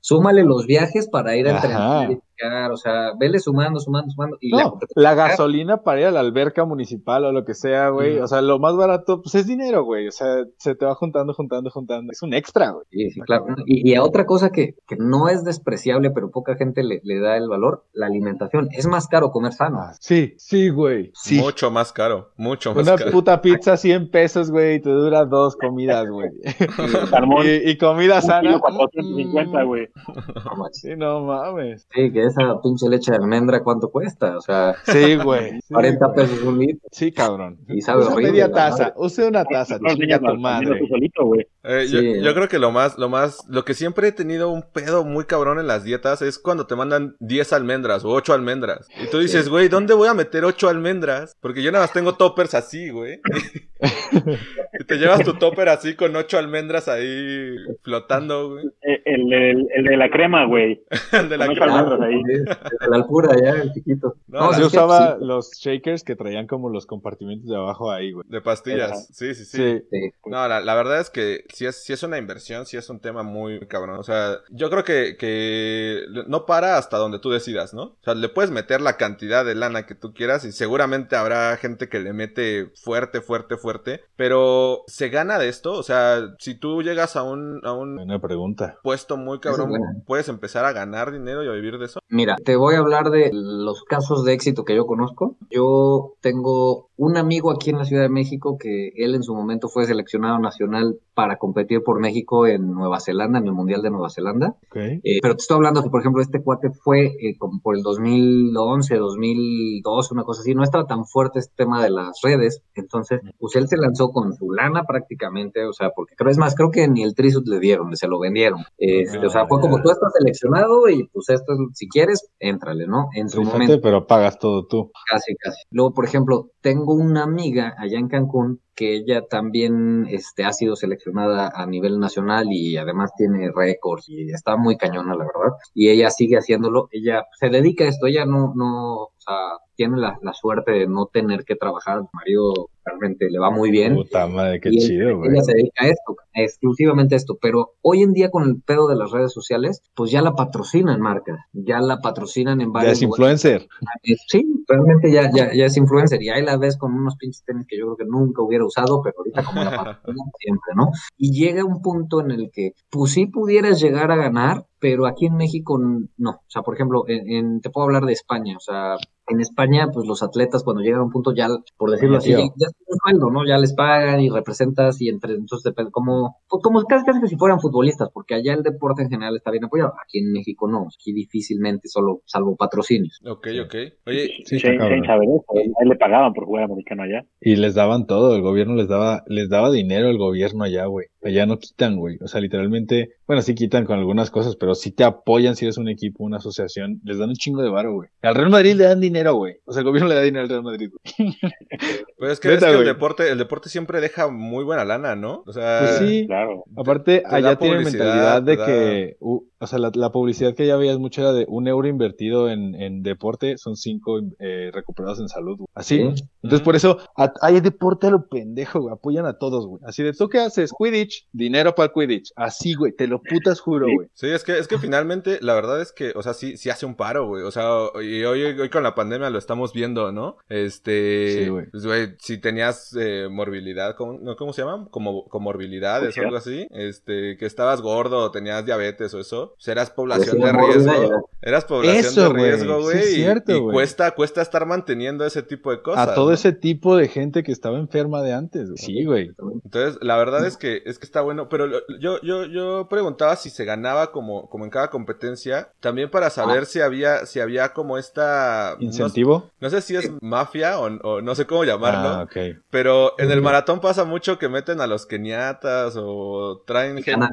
súmale los viajes para ir a Ajá. entrenar, o sea, vele sumando, sumando, sumando. Y la No, la gasolina para ir a la alberca municipal o lo que sea, güey. Mm. O sea, lo más barato, pues es dinero, güey. O sea, se te va juntando, juntando, juntando. Es un extra, güey. Sí, sí, claro. Y, y a otra cosa que, que no es despreciable, pero poca gente le, le da el valor, la alimentación. Es más caro comer sano. Ah, sí, sí, güey. Sí. Mucho más caro. Mucho más Una caro. puta pizza 100 pesos, güey, y te dura dos comidas, güey. Y, y comida Un sana. kilo 450, güey. No. Sí, no mames. Sí, que esa pinche leche de almendra, ¿cuánto cuesta? O sea, Sí, güey. Sí, 40 güey. pesos un litro. Sí, cabrón. Y sabe Use horrible, media taza. Use una taza. No chinga tu madre. solito, güey. Eh, Sí, yo, ¿no? yo creo que lo más, lo más, lo que siempre he tenido un pedo muy cabrón en las dietas es cuando te mandan 10 almendras o 8 almendras. Y tú dices, güey, ¿dónde voy a meter 8 almendras? Porque yo nada más tengo toppers así, güey. y te llevas tu topper así con 8 almendras ahí flotando, güey. Eh, El, el, el de la crema, güey. El de la Con ocho crema. almendras ahí. De la alpura ya, el chiquito. No, No, Yo usaba sí. los shakers que traían como los compartimentos de abajo ahí, güey. De pastillas. Sí, sí, sí. Sí. Sí. No, la, la verdad es que sí es, sí es una inversión, sí es un tema muy cabrón. O sea, yo creo que, que no para hasta donde tú decidas, ¿no? O sea, le puedes meter la cantidad de lana que tú quieras y seguramente habrá gente que le mete fuerte, fuerte, fuerte. Pero ¿se gana de esto? O sea, si tú llegas a un, a un Buena pregunta. puesto muy cabrón. ¿puedes empezar a ganar dinero y a vivir de eso? Mira, te voy a hablar de los casos de éxito que yo conozco. Yo tengo un amigo aquí en la Ciudad de México que él en su momento fue seleccionado nacional para competir por México en Nueva Zelanda, en el Mundial de Nueva Zelanda. Eh, pero te estoy hablando que, por ejemplo, este cuate fue eh, como por el 2011, 2012, una cosa así. No estaba tan fuerte este tema de las redes. Entonces, pues él se lanzó con su lana prácticamente. O sea, porque creo, es más, creo que ni el Trisut le dieron, se lo vendieron. Este, o sea, fue como tú estás seleccionado y pues esto, es- si quieres, éntrale, ¿no? En su momento. pero pagas todo tú. Casi, casi. Luego, por ejemplo, tengo una amiga allá en Cancún que ella también este, ha sido seleccionada a nivel nacional y además tiene récords y está muy cañona, la verdad. Y ella sigue haciéndolo. Ella se dedica a esto. Ella no, no, sea, tiene la, la suerte de no tener que trabajar. Mario realmente le va muy bien. Puta madre, qué Y chido, güey. Ella se dedica a esto, exclusivamente a esto. Pero hoy en día con el pedo de las redes sociales, pues ya la patrocinan marcas, ya la patrocinan en Ya varios es lugares. influencer. Eh, Sí, realmente ya, ya, ya es influencer y ahí la ves con unos pinches tenis que yo creo que nunca hubiera usado, pero ahorita como la patrocinan siempre, ¿no? Y llega un punto en el que, pues sí pudieras llegar a ganar, pero aquí en México no. O sea, por ejemplo, en, en- te puedo hablar de España, o sea, en España, pues los atletas cuando llegan a un punto ya, por decirlo así, ya, un sueldo, ¿no? Ya les pagan y representas y entre, entonces depende, como, pues, como casi, casi que si fueran futbolistas, porque allá el deporte en general está bien apoyado, aquí en México no, aquí difícilmente solo, salvo patrocinios. Ok, ok. Oye, Sí, eso, a él le pagaban por jugar americano allá. Y les daban todo, el gobierno les daba, les daba dinero el gobierno allá, güey. Allá no quitan, güey. O sea, literalmente, bueno, sí quitan con algunas cosas, pero sí te apoyan si eres un equipo, una asociación, les dan un chingo de varo, güey. Al Real Madrid le dan dinero, güey. O sea, el gobierno le da dinero al Real Madrid, güey. Pero es que, Neta, es que el deporte, el deporte siempre deja muy buena lana, ¿no? O sea, Pues sí. Claro. Aparte, allá tienen publicidad, mentalidad de da- que, o sea, la, la publicidad que ya veías mucho era de un euro invertido en, en deporte, son cinco eh, recuperados en salud, güey. Así. ¿sí? Entonces, por eso, a- hay deporte a lo pendejo, güey. Apoyan a todos, güey. Así de, ¿tú qué haces? Quidditch, dinero para el Quidditch. Así, güey. Te lo putas juro, Sí. güey. Sí, es que, es que finalmente, la verdad es que, o sea, sí, sí hace un paro, güey. O sea, y hoy, hoy con la pandemia lo estamos viendo, ¿no? Este, Sí, güey. pues, güey, si tenías eh, morbilidad, ¿cómo, no, ¿cómo se llaman? Como comorbilidades o algo así. Este, que estabas gordo o tenías diabetes o eso. Pues eras población de sí, riesgo. Eras población Eso, de güey. riesgo, Sí, güey. es y- cierto, y güey. cuesta, cuesta estar manteniendo ese tipo de cosas. a todo ¿no? ese tipo de gente que estaba enferma de antes, güey. Sí, güey. Entonces, la verdad es que es que está bueno, pero lo- yo yo yo preguntaba si se ganaba como como en cada competencia, también para saber si había si había como esta ¿Incentivo? No, sé si es mafia o, o no sé cómo llamarlo, Ah, pero en el maratón pasa mucho que meten a los keniatas o traen gente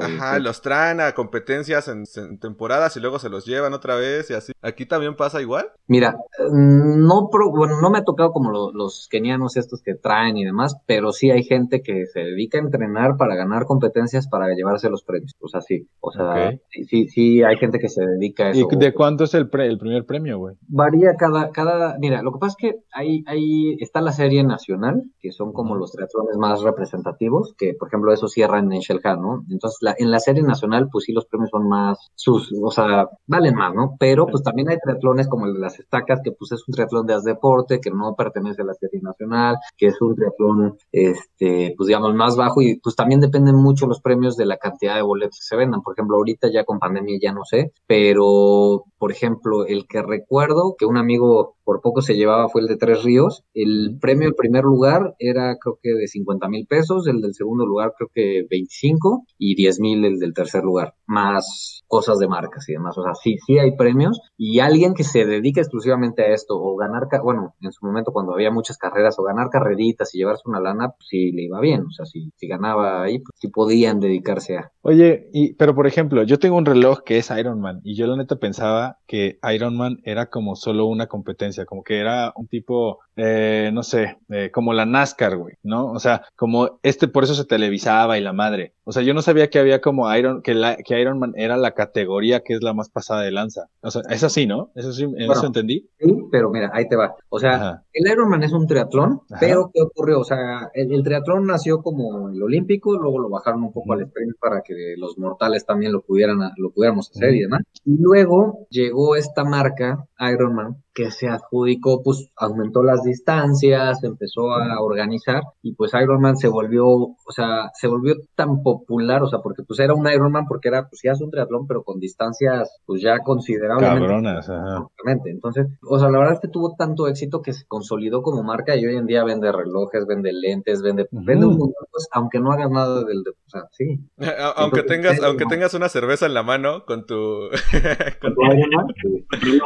Ajá, los traen a competencias en, en temporadas y luego se los llevan otra vez y así. ¿Aquí también pasa igual? Mira, eh, no, pro- bueno, no me ha tocado como lo- los kenianos estos que traen y demás, pero sí hay gente que se dedica a entrenar para ganar competencias para llevarse los premios. O sea, sí, o sea, sí, sí, hay gente que se dedica a ¿Y eso. de cuánto es el, pre- el primer premio, güey? Varía cada, cada, mira, lo que pasa es que hay, hay, está la serie nacional, que son como los triatlones más representativos, que por ejemplo eso cierran en Shelhan, ¿no? Entonces la, en la serie nacional, pues sí los premios son más, sus, o sea, valen más, ¿no? Pero pues también hay triatlones como el de las estacas, que pues es un triatlón de haz deporte, que no pertenece a la serie nacional, que es un triatlón, este, pues digamos, más bajo, y pues también dependen mucho los premios de la cantidad de boletos que se vendan. Por ejemplo, ahorita ya con pandemia ya no sé, pero por ejemplo, el que recuerdo que un amigo por poco se llevaba fue el de Tres Ríos. El premio del primer lugar era creo que de 50 mil pesos, el del segundo lugar creo que 25 y 10 mil el del tercer lugar, más cosas de marcas y demás. O sea, sí, sí hay premios y alguien que se dedica exclusivamente a esto o ganar, bueno, en su momento cuando había muchas carreras o ganar carreritas y llevarse una lana, pues sí le iba bien. O sea, si, si ganaba ahí, pues sí podían dedicarse a. Oye, y, pero por ejemplo, yo tengo un reloj que es Iron Man y yo la neta pensaba que Iron Man era como solo una competencia, como que era un tipo, eh, no sé, eh, como la NASCAR, güey, ¿no? O sea, como este por eso se televisaba y la madre. O sea, yo no sabía que había como Iron, que, la, que Iron Man era la categoría que es la más pasada de lanza. O sea, es así, ¿no? Eso sí, Bueno. eso entendí. Sí, pero mira, ahí te va. O sea, Ajá. el Ironman es un triatlón, Ajá. pero ¿qué ocurrió? O sea, el, el triatlón nació como el olímpico, luego lo bajaron un poco al sprint para que los mortales también lo pudieran, lo pudiéramos hacer y demás. Y luego llegó esta marca, Ironman, que se adjudicó, pues aumentó las distancias, empezó a organizar y pues Ironman se volvió, o sea, se volvió tan popular, o sea, porque pues era un Ironman porque era, pues ya es un triatlón, pero con distancias pues ya considerablemente Cabronas, ajá. Exactamente. Entonces, o sea, la verdad es que tuvo tanto éxito que se consolidó como marca y hoy en día vende relojes, vende lentes, vende, vende un montón cosas, aunque no hagas nada del, de- o sea, sí. A- aunque Entonces, tengas aunque tengas una cerveza en la mano con tu con- ¿Con Iron Man? Sí.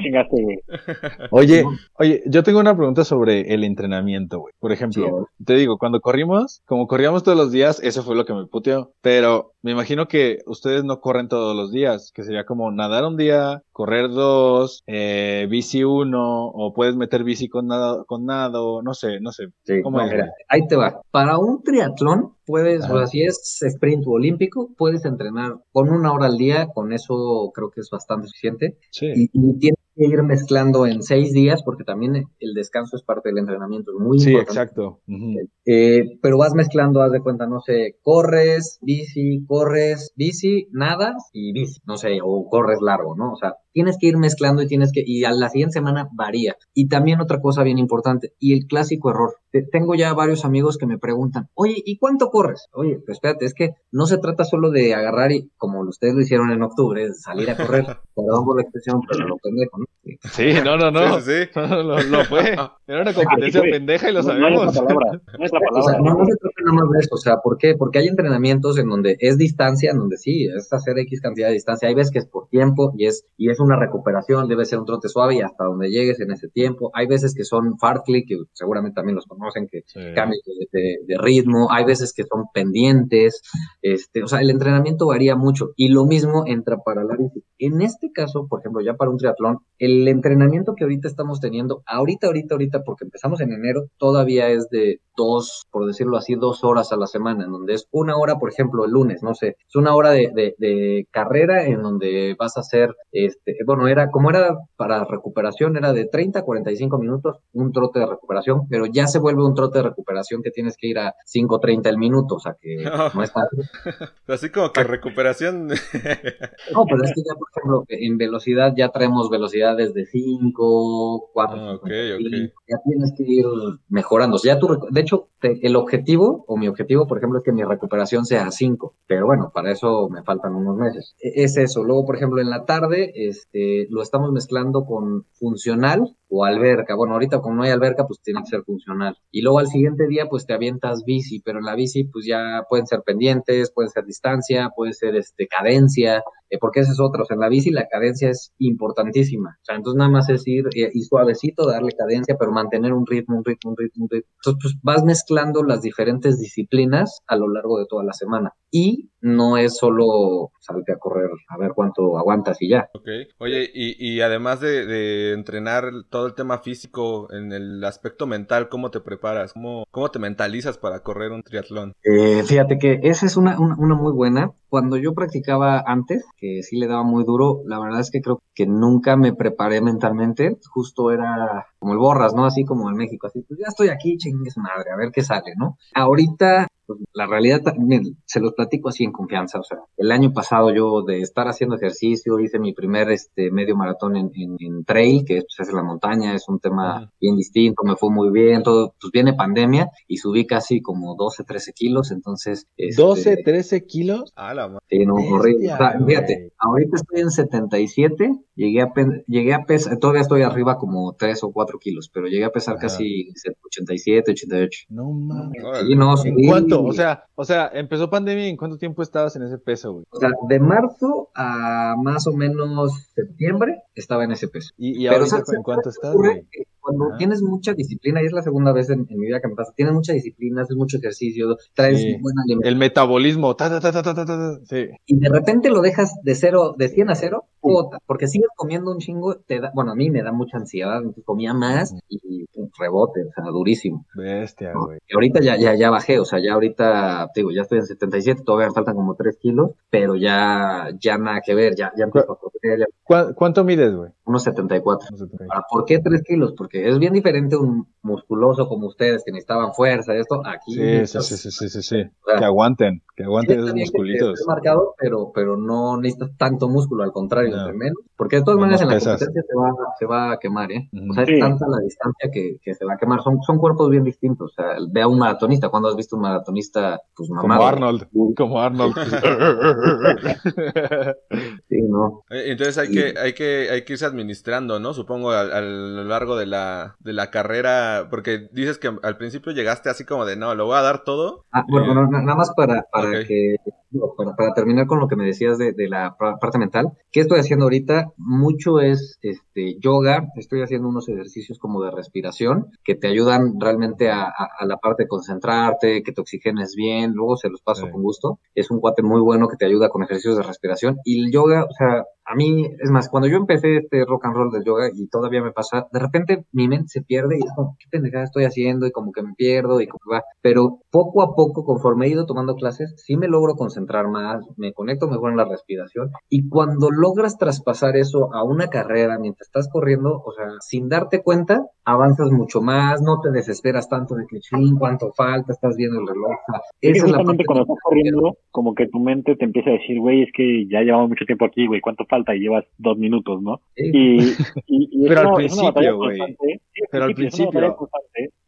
Chingaste, güey. Oye, oye, yo tengo una pregunta sobre el entrenamiento, güey. Por ejemplo, te digo, cuando corrimos, como corríamos todos los días, eso fue lo que me puteó. Pero me imagino que ustedes no corren todos los días, que sería como nadar un día, correr dos, eh, bici uno, o puedes meter bici con nado, con nado, no sé, no sé. Sí, ¿Cómo no, es, mira, güey? ahí te va. Para un triatlón, puedes, Ajá. o sea, si es sprint o olímpico, puedes entrenar con una hora al día, con eso creo que es bastante suficiente. Sí. Y, y tienes que ir mezclando en seis días, porque también el descanso es parte del entrenamiento, es muy Sí, importante. exacto. Ujú. Eh, pero vas mezclando, haz de cuenta, no sé, corres, bici, corres, bici, nada y bici, no sé, o corres largo, ¿no? O sea, tienes que ir mezclando y tienes que, y a la siguiente semana varía. Y también otra cosa bien importante, y el clásico error. Te- Tengo ya varios amigos que me preguntan, oye, ¿y cuánto corres? Oye, pues espérate, es que no se trata solo de agarrar y, como ustedes lo hicieron en octubre, salir a correr. Perdón por la expresión, pero lo pendejo, ¿no? Sí. Sí, no, no, no. Sí, sí, sí. lo, lo fue. Era una competencia Ah, pendeja y lo No, no es sabemos. la palabra, no es la O sea, palabra. no, no se trata nada más de eso, o sea, ¿por qué? Porque hay entrenamientos en donde es distancia, en donde sí, es hacer X cantidad de distancia, hay veces que es por tiempo y es, y es una recuperación, debe ser un trote suave y hasta donde llegues en ese tiempo, hay veces que son fartlek, que seguramente también los conocen, que de, de- de ritmo, hay veces que son pendientes, este, o sea, el entrenamiento varía mucho. Y lo mismo entra para la bici. En este caso, por ejemplo, ya para un triatlón, el entrenamiento que ahorita estamos teniendo, ahorita, ahorita, ahorita, porque empezamos en enero, todavía es de dos, por decirlo así, dos horas a la semana, en donde es una hora, por ejemplo, el lunes, no sé, es una hora de, de- de carrera en donde vas a hacer, este, bueno, era, como era para recuperación, era de 30 a 45 minutos, un trote de recuperación, pero ya se vuelve un trote de recuperación que tienes que ir a 5.30 el minuto, o sea que no es fácil. Así como que recuperación. No, pero es que ya, por ejemplo, en velocidad ya traemos velocidades de 5, 4, Ah, ok, ok. ya tienes que ir mejorando. Ya tú, de hecho, el objetivo, o mi objetivo, por ejemplo, es que mi recuperación sea a 5, pero bueno, para eso me faltan unos meses. E- Es eso. Luego, por ejemplo, en la tarde, este, lo estamos mezclando con funcional o alberca. Bueno, ahorita como no hay alberca, pues tiene que ser funcional. Y luego al siguiente día, pues te avientas bici, pero en la bici, pues ya pueden ser pendientes, pueden ser distancia, puede ser este, cadencia, eh, porque esa es otra. O sea, en la bici la cadencia es importantísima. O sea, entonces nada más es ir eh, y suavecito, darle cadencia, pero mantener un ritmo, un ritmo, un ritmo, un ritmo. Entonces, pues vas mezclando las diferentes disciplinas a lo largo de toda la semana. Y no es solo salte a correr a ver cuánto aguantas y ya. Ok. Oye, y, y además de, de entrenar todo el tema físico, en el aspecto mental, ¿cómo te preparas? ¿Cómo, cómo te mentalizas para correr un triatlón? Eh, fíjate que esa es una, una, una muy buena. Cuando yo practicaba antes, que sí le daba muy duro, la verdad es que creo que nunca me preparé mentalmente. Justo era como el borras, ¿no? Así como en México, así, pues ya estoy aquí, chingue su madre, a ver qué sale, ¿no? Ahorita, pues, la realidad también, se los platico así en confianza, o sea, el año pasado yo de estar haciendo ejercicio, hice mi primer este medio maratón en, en, en trail, que pues, es en la montaña, es un tema bien distinto, me fue muy bien, todo, pues viene pandemia y subí casi como 12, 13 kilos, entonces... este, 12, 13 kilos. Ah, la ma- Sí, no, horrible. O sea, güey. fíjate, ahorita estoy en 77, llegué a, llegué a pesar, todavía estoy arriba como 3 o 4 kilos, pero llegué a pesar Ajá. casi 87, 88. No mames. Sí, no, ¿En subí- cuánto? O sea, o sea, empezó pandemia y ¿en cuánto tiempo estabas en ese peso, güey? o sea, de marzo a más o menos septiembre estaba en ese peso. Y, ¿sabes en cuánto estás, Cuando tienes mucha disciplina, y es la segunda vez en, en mi vida que me pasa, tienes mucha disciplina, haces mucho ejercicio, traes Sí. buena alimentación. El metabolismo. Ta, ta, ta, ta, ta, ta, ta. Sí. y de repente lo dejas de cero, de 100 a cero, puta, porque sigues comiendo un chingo, te da, bueno, a mí me da mucha ansiedad, comía más y rebote, o sea, durísimo. Bestia, ¿no? güey. Y ahorita ya, ya, ya bajé, o sea, ya ahorita, digo, ya estoy en 77, todavía me faltan como 3 kilos, pero ya, ya nada que ver, ya, ya empiezo a correr, ya ¿Cuá- ¿Cuánto mides, güey? unos 74. No sé, por ahí. Ahora, ¿por qué 3 kilos? Porque es bien diferente un musculoso como ustedes que necesitaban fuerza y esto, aquí. Sí, sí, sí, sí, sí, sí, sí. o sea, Que aguanten, que aguanten esos musculitos. marcado, pero, pero no necesitas tanto músculo, al contrario, No. menos. Porque de todas maneras en la pesas. competencia se va, se va a quemar, ¿eh? Ujú. O sea, es Sí. tanta la distancia que, que se va a quemar. Son, son cuerpos bien distintos. O sea, ve a un maratonista. ¿Cuándo has visto un maratonista? Pues Como mamado. Arnold, como Arnold. Sí, no. Eh, Entonces hay que, hay que, hay que irse administrando, ¿no? Supongo al- a, lo largo de la, de la carrera, porque dices que al principio llegaste así como de, no, lo voy a dar todo. Ah, bueno, Eh, no, na- nada más para, para que para, para terminar con lo que me decías de, de la pa- parte mental, ¿qué estoy haciendo ahorita? Mucho es este yoga, estoy haciendo unos ejercicios como de respiración que te ayudan realmente a, a- a la parte de concentrarte, que te oxigenes bien, luego se los paso Sí. con gusto. Es un cuate muy bueno que te ayuda con ejercicios de respiración y el yoga, o sea, a mí, es más, cuando yo empecé este rock and roll del yoga y todavía me pasa, de repente mi mente se pierde y es como, ¿qué pendejada estoy haciendo? Y como que me pierdo y como que va. Pero poco a poco, conforme he ido tomando clases, sí me logro concentrar más, me conecto mejor en la respiración. Y cuando logras traspasar eso a una carrera mientras estás corriendo, o sea, sin darte cuenta, avanzas mucho más, no te desesperas tanto de que, ching, cuánto falta, estás viendo el reloj. O sea, Es que esa es la parte cuando estás corriendo, como que tu mente te empieza a decir, güey, es que ya llevamos mucho tiempo aquí, güey, ¿cuánto falta? Y llevas dos minutos, ¿no? Y, y, y es Pero al principio, güey. Pero al principio.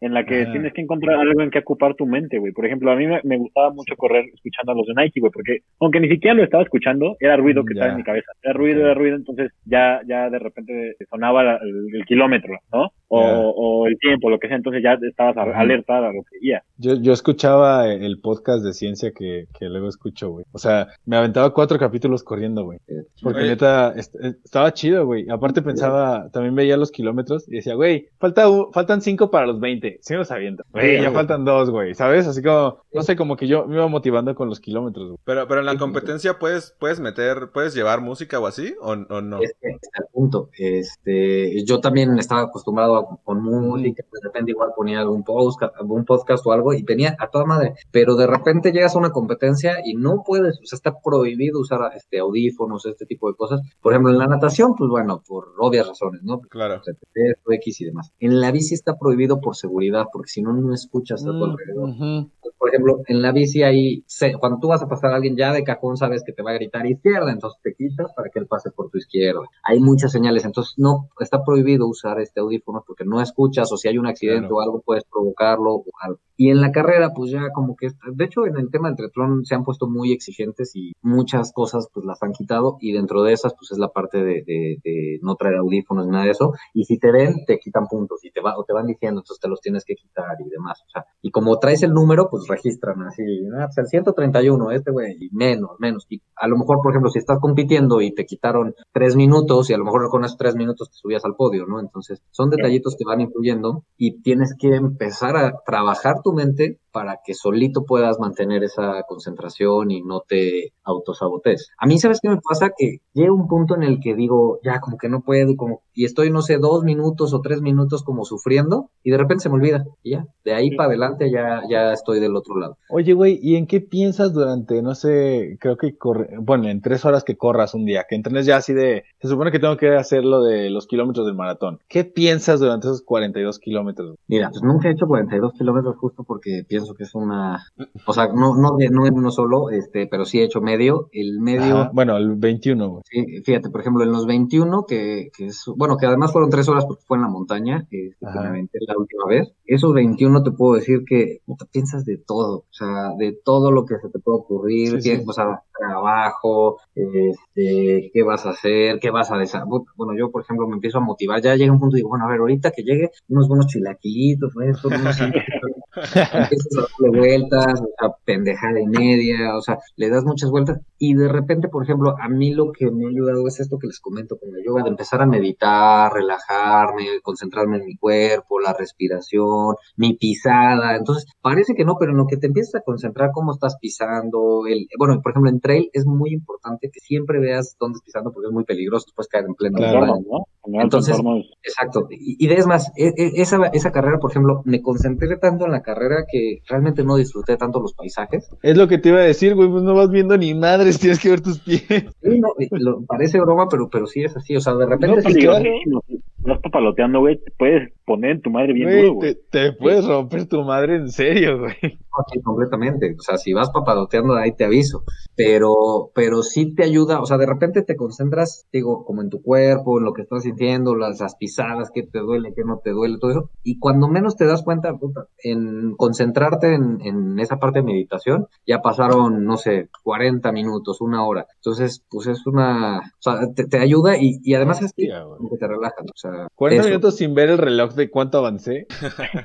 en la que tienes que encontrar algo en que ocupar tu mente, güey. Por ejemplo, a mí me, me gustaba mucho correr escuchando a los de Nike, güey, porque aunque ni siquiera lo estaba escuchando, era ruido que Mm, Ya. estaba en mi cabeza. Era ruido, era ruido, entonces ya, ya de repente sonaba el kilómetro, ¿no? O, Ya. o el tiempo, lo que sea, entonces ya estabas a- Ujú. alerta a lo que iba. Yo, yo escuchaba el podcast de ciencia que, que luego escucho, güey. O sea, me aventaba cuatro capítulos corriendo, güey. Porque Oye. neta, est- eh, estaba chido, güey. Aparte pensaba, también veía los kilómetros y decía, güey, falta faltan cinco para los 20. Sí los aviento. Güey, ya faltan dos, güey. ¿Sabes? Así como, no sé, como que yo me iba motivando con los kilómetros, güey. Pero, pero en la competencia puedes, puedes meter, puedes llevar música o así, o, o no. Es que está el punto. Este, yo también estaba acostumbrado a, con música, de repente igual ponía algún podcast, algún podcast o algo y venía a toda madre. Pero de repente llegas a una competencia y no puedes, o sea, está prohibido usar este audífonos, este tipo de cosas. Por ejemplo, en la natación, pues bueno, por obvias razones, ¿no? Claro. CTT, X y demás. En la bici está prohibido por seguridad, porque si no, no escuchas a tu Mm, alrededor. ujú. Por ejemplo, en la bici hay, se- cuando tú vas a pasar a alguien ya de cajón, sabes que te va a gritar izquierda, entonces te quitas para que él pase por tu izquierda. Hay muchas señales, entonces no, está prohibido usar este audífono porque no escuchas o si hay un accidente Claro. o algo puedes provocarlo o algo. Y en la carrera, pues ya como que, de hecho en el tema del triatlón se han puesto muy exigentes y muchas cosas pues las han quitado y dentro de esas pues es la parte de, de- de no traer audífonos ni nada de eso. Y si te ven, te quitan puntos y te, va, o te van diciendo, entonces te los tienes que quitar y demás. O sea, y como traes el número, pues registran así, ah, pues el 131, este güey, y menos, menos. Y a lo mejor, por ejemplo, si estás compitiendo y te quitaron tres minutos y a lo mejor con esos tres minutos te subías al podio, ¿no? Entonces, son detallitos que van influyendo y tienes que empezar a trabajar tu mente para que solito puedas mantener esa concentración y no te autosabotees. A mí, ¿sabes qué me pasa? Que llega un punto en el que digo, ya, como que no puedo, como, y estoy, no sé, dos minutos o tres minutos como sufriendo, y de repente se me olvida, y ya, de ahí para adelante ya, ya estoy del otro lado. Oye, güey, ¿y en qué piensas durante, no sé, creo que corre, bueno, en tres horas que corras un día, que entrenes ya así de, se supone que tengo que hacer lo de los kilómetros del maratón. ¿Qué piensas durante esos 42 kilómetros? Mira, pues nunca he hecho 42 kilómetros justo porque pienso que es una, o sea, no, no, no en uno solo, este, pero sí he hecho medio, el medio, bueno, el 21, güey. Sí, fíjate, por ejemplo, en los 21, que, que es, bueno, que además fueron tres horas porque fue en la montaña, este, que Ajá. me aventé la última vez. Esos 21 te puedo decir que puta, piensas de todo, o sea, de todo lo que se te puede ocurrir, sí. o sea, trabajo, este, qué vas a hacer, qué vas a desarrollar. Bueno, yo, por ejemplo, me empiezo a motivar, ya llega un punto y digo, bueno, a ver, ahorita que llegue unos buenos chilaquilitos, esto, unos empiezas a darle vueltas, o sea, pendejada y media, o sea, le das muchas vueltas y de repente, por ejemplo, a mí lo que me ha ayudado es esto que les comento con el yoga, de empezar a meditar, relajarme, concentrarme en mi cuerpo, la respiración, mi pisada, entonces parece que no, pero en lo que te empiezas a concentrar, cómo estás pisando, el, bueno, por ejemplo, en trail es muy importante que siempre veas dónde estás pisando porque es muy peligroso después caer en pleno Claro. ¿no? Entonces. Exacto. Y, y es más, e- e- esa, esa carrera, por ejemplo, me concentré tanto en la carrera que realmente no disfruté tanto los paisajes. Es lo que te iba a decir, güey, pues no vas viendo ni madres, tienes que ver tus pies. Sí, no, y lo- parece broma, pero, pero sí es así. O sea, de No repente es sí, peligrosísimo. Si Vas papaloteando, güey, puedes poner en tu madre bien Güey, duro, güey. te, te puedes romper tu madre en serio, güey. no, sí, completamente. O sea, si vas papadoteando, ahí te aviso. Pero, pero sí te ayuda. O sea, de repente te concentras, digo, como en tu cuerpo, en lo que estás sintiendo, las, las pisadas, qué te duele, qué no te duele, todo eso. Y cuando menos te das cuenta, puta, en concentrarte en, en esa parte de meditación, ya pasaron, no sé, 40 minutos, una hora. Entonces, pues es una, o sea, te, te ayuda y, y además es que, que te relajas. O sea, 40 eso. minutos sin ver el reloj de cuánto avancé.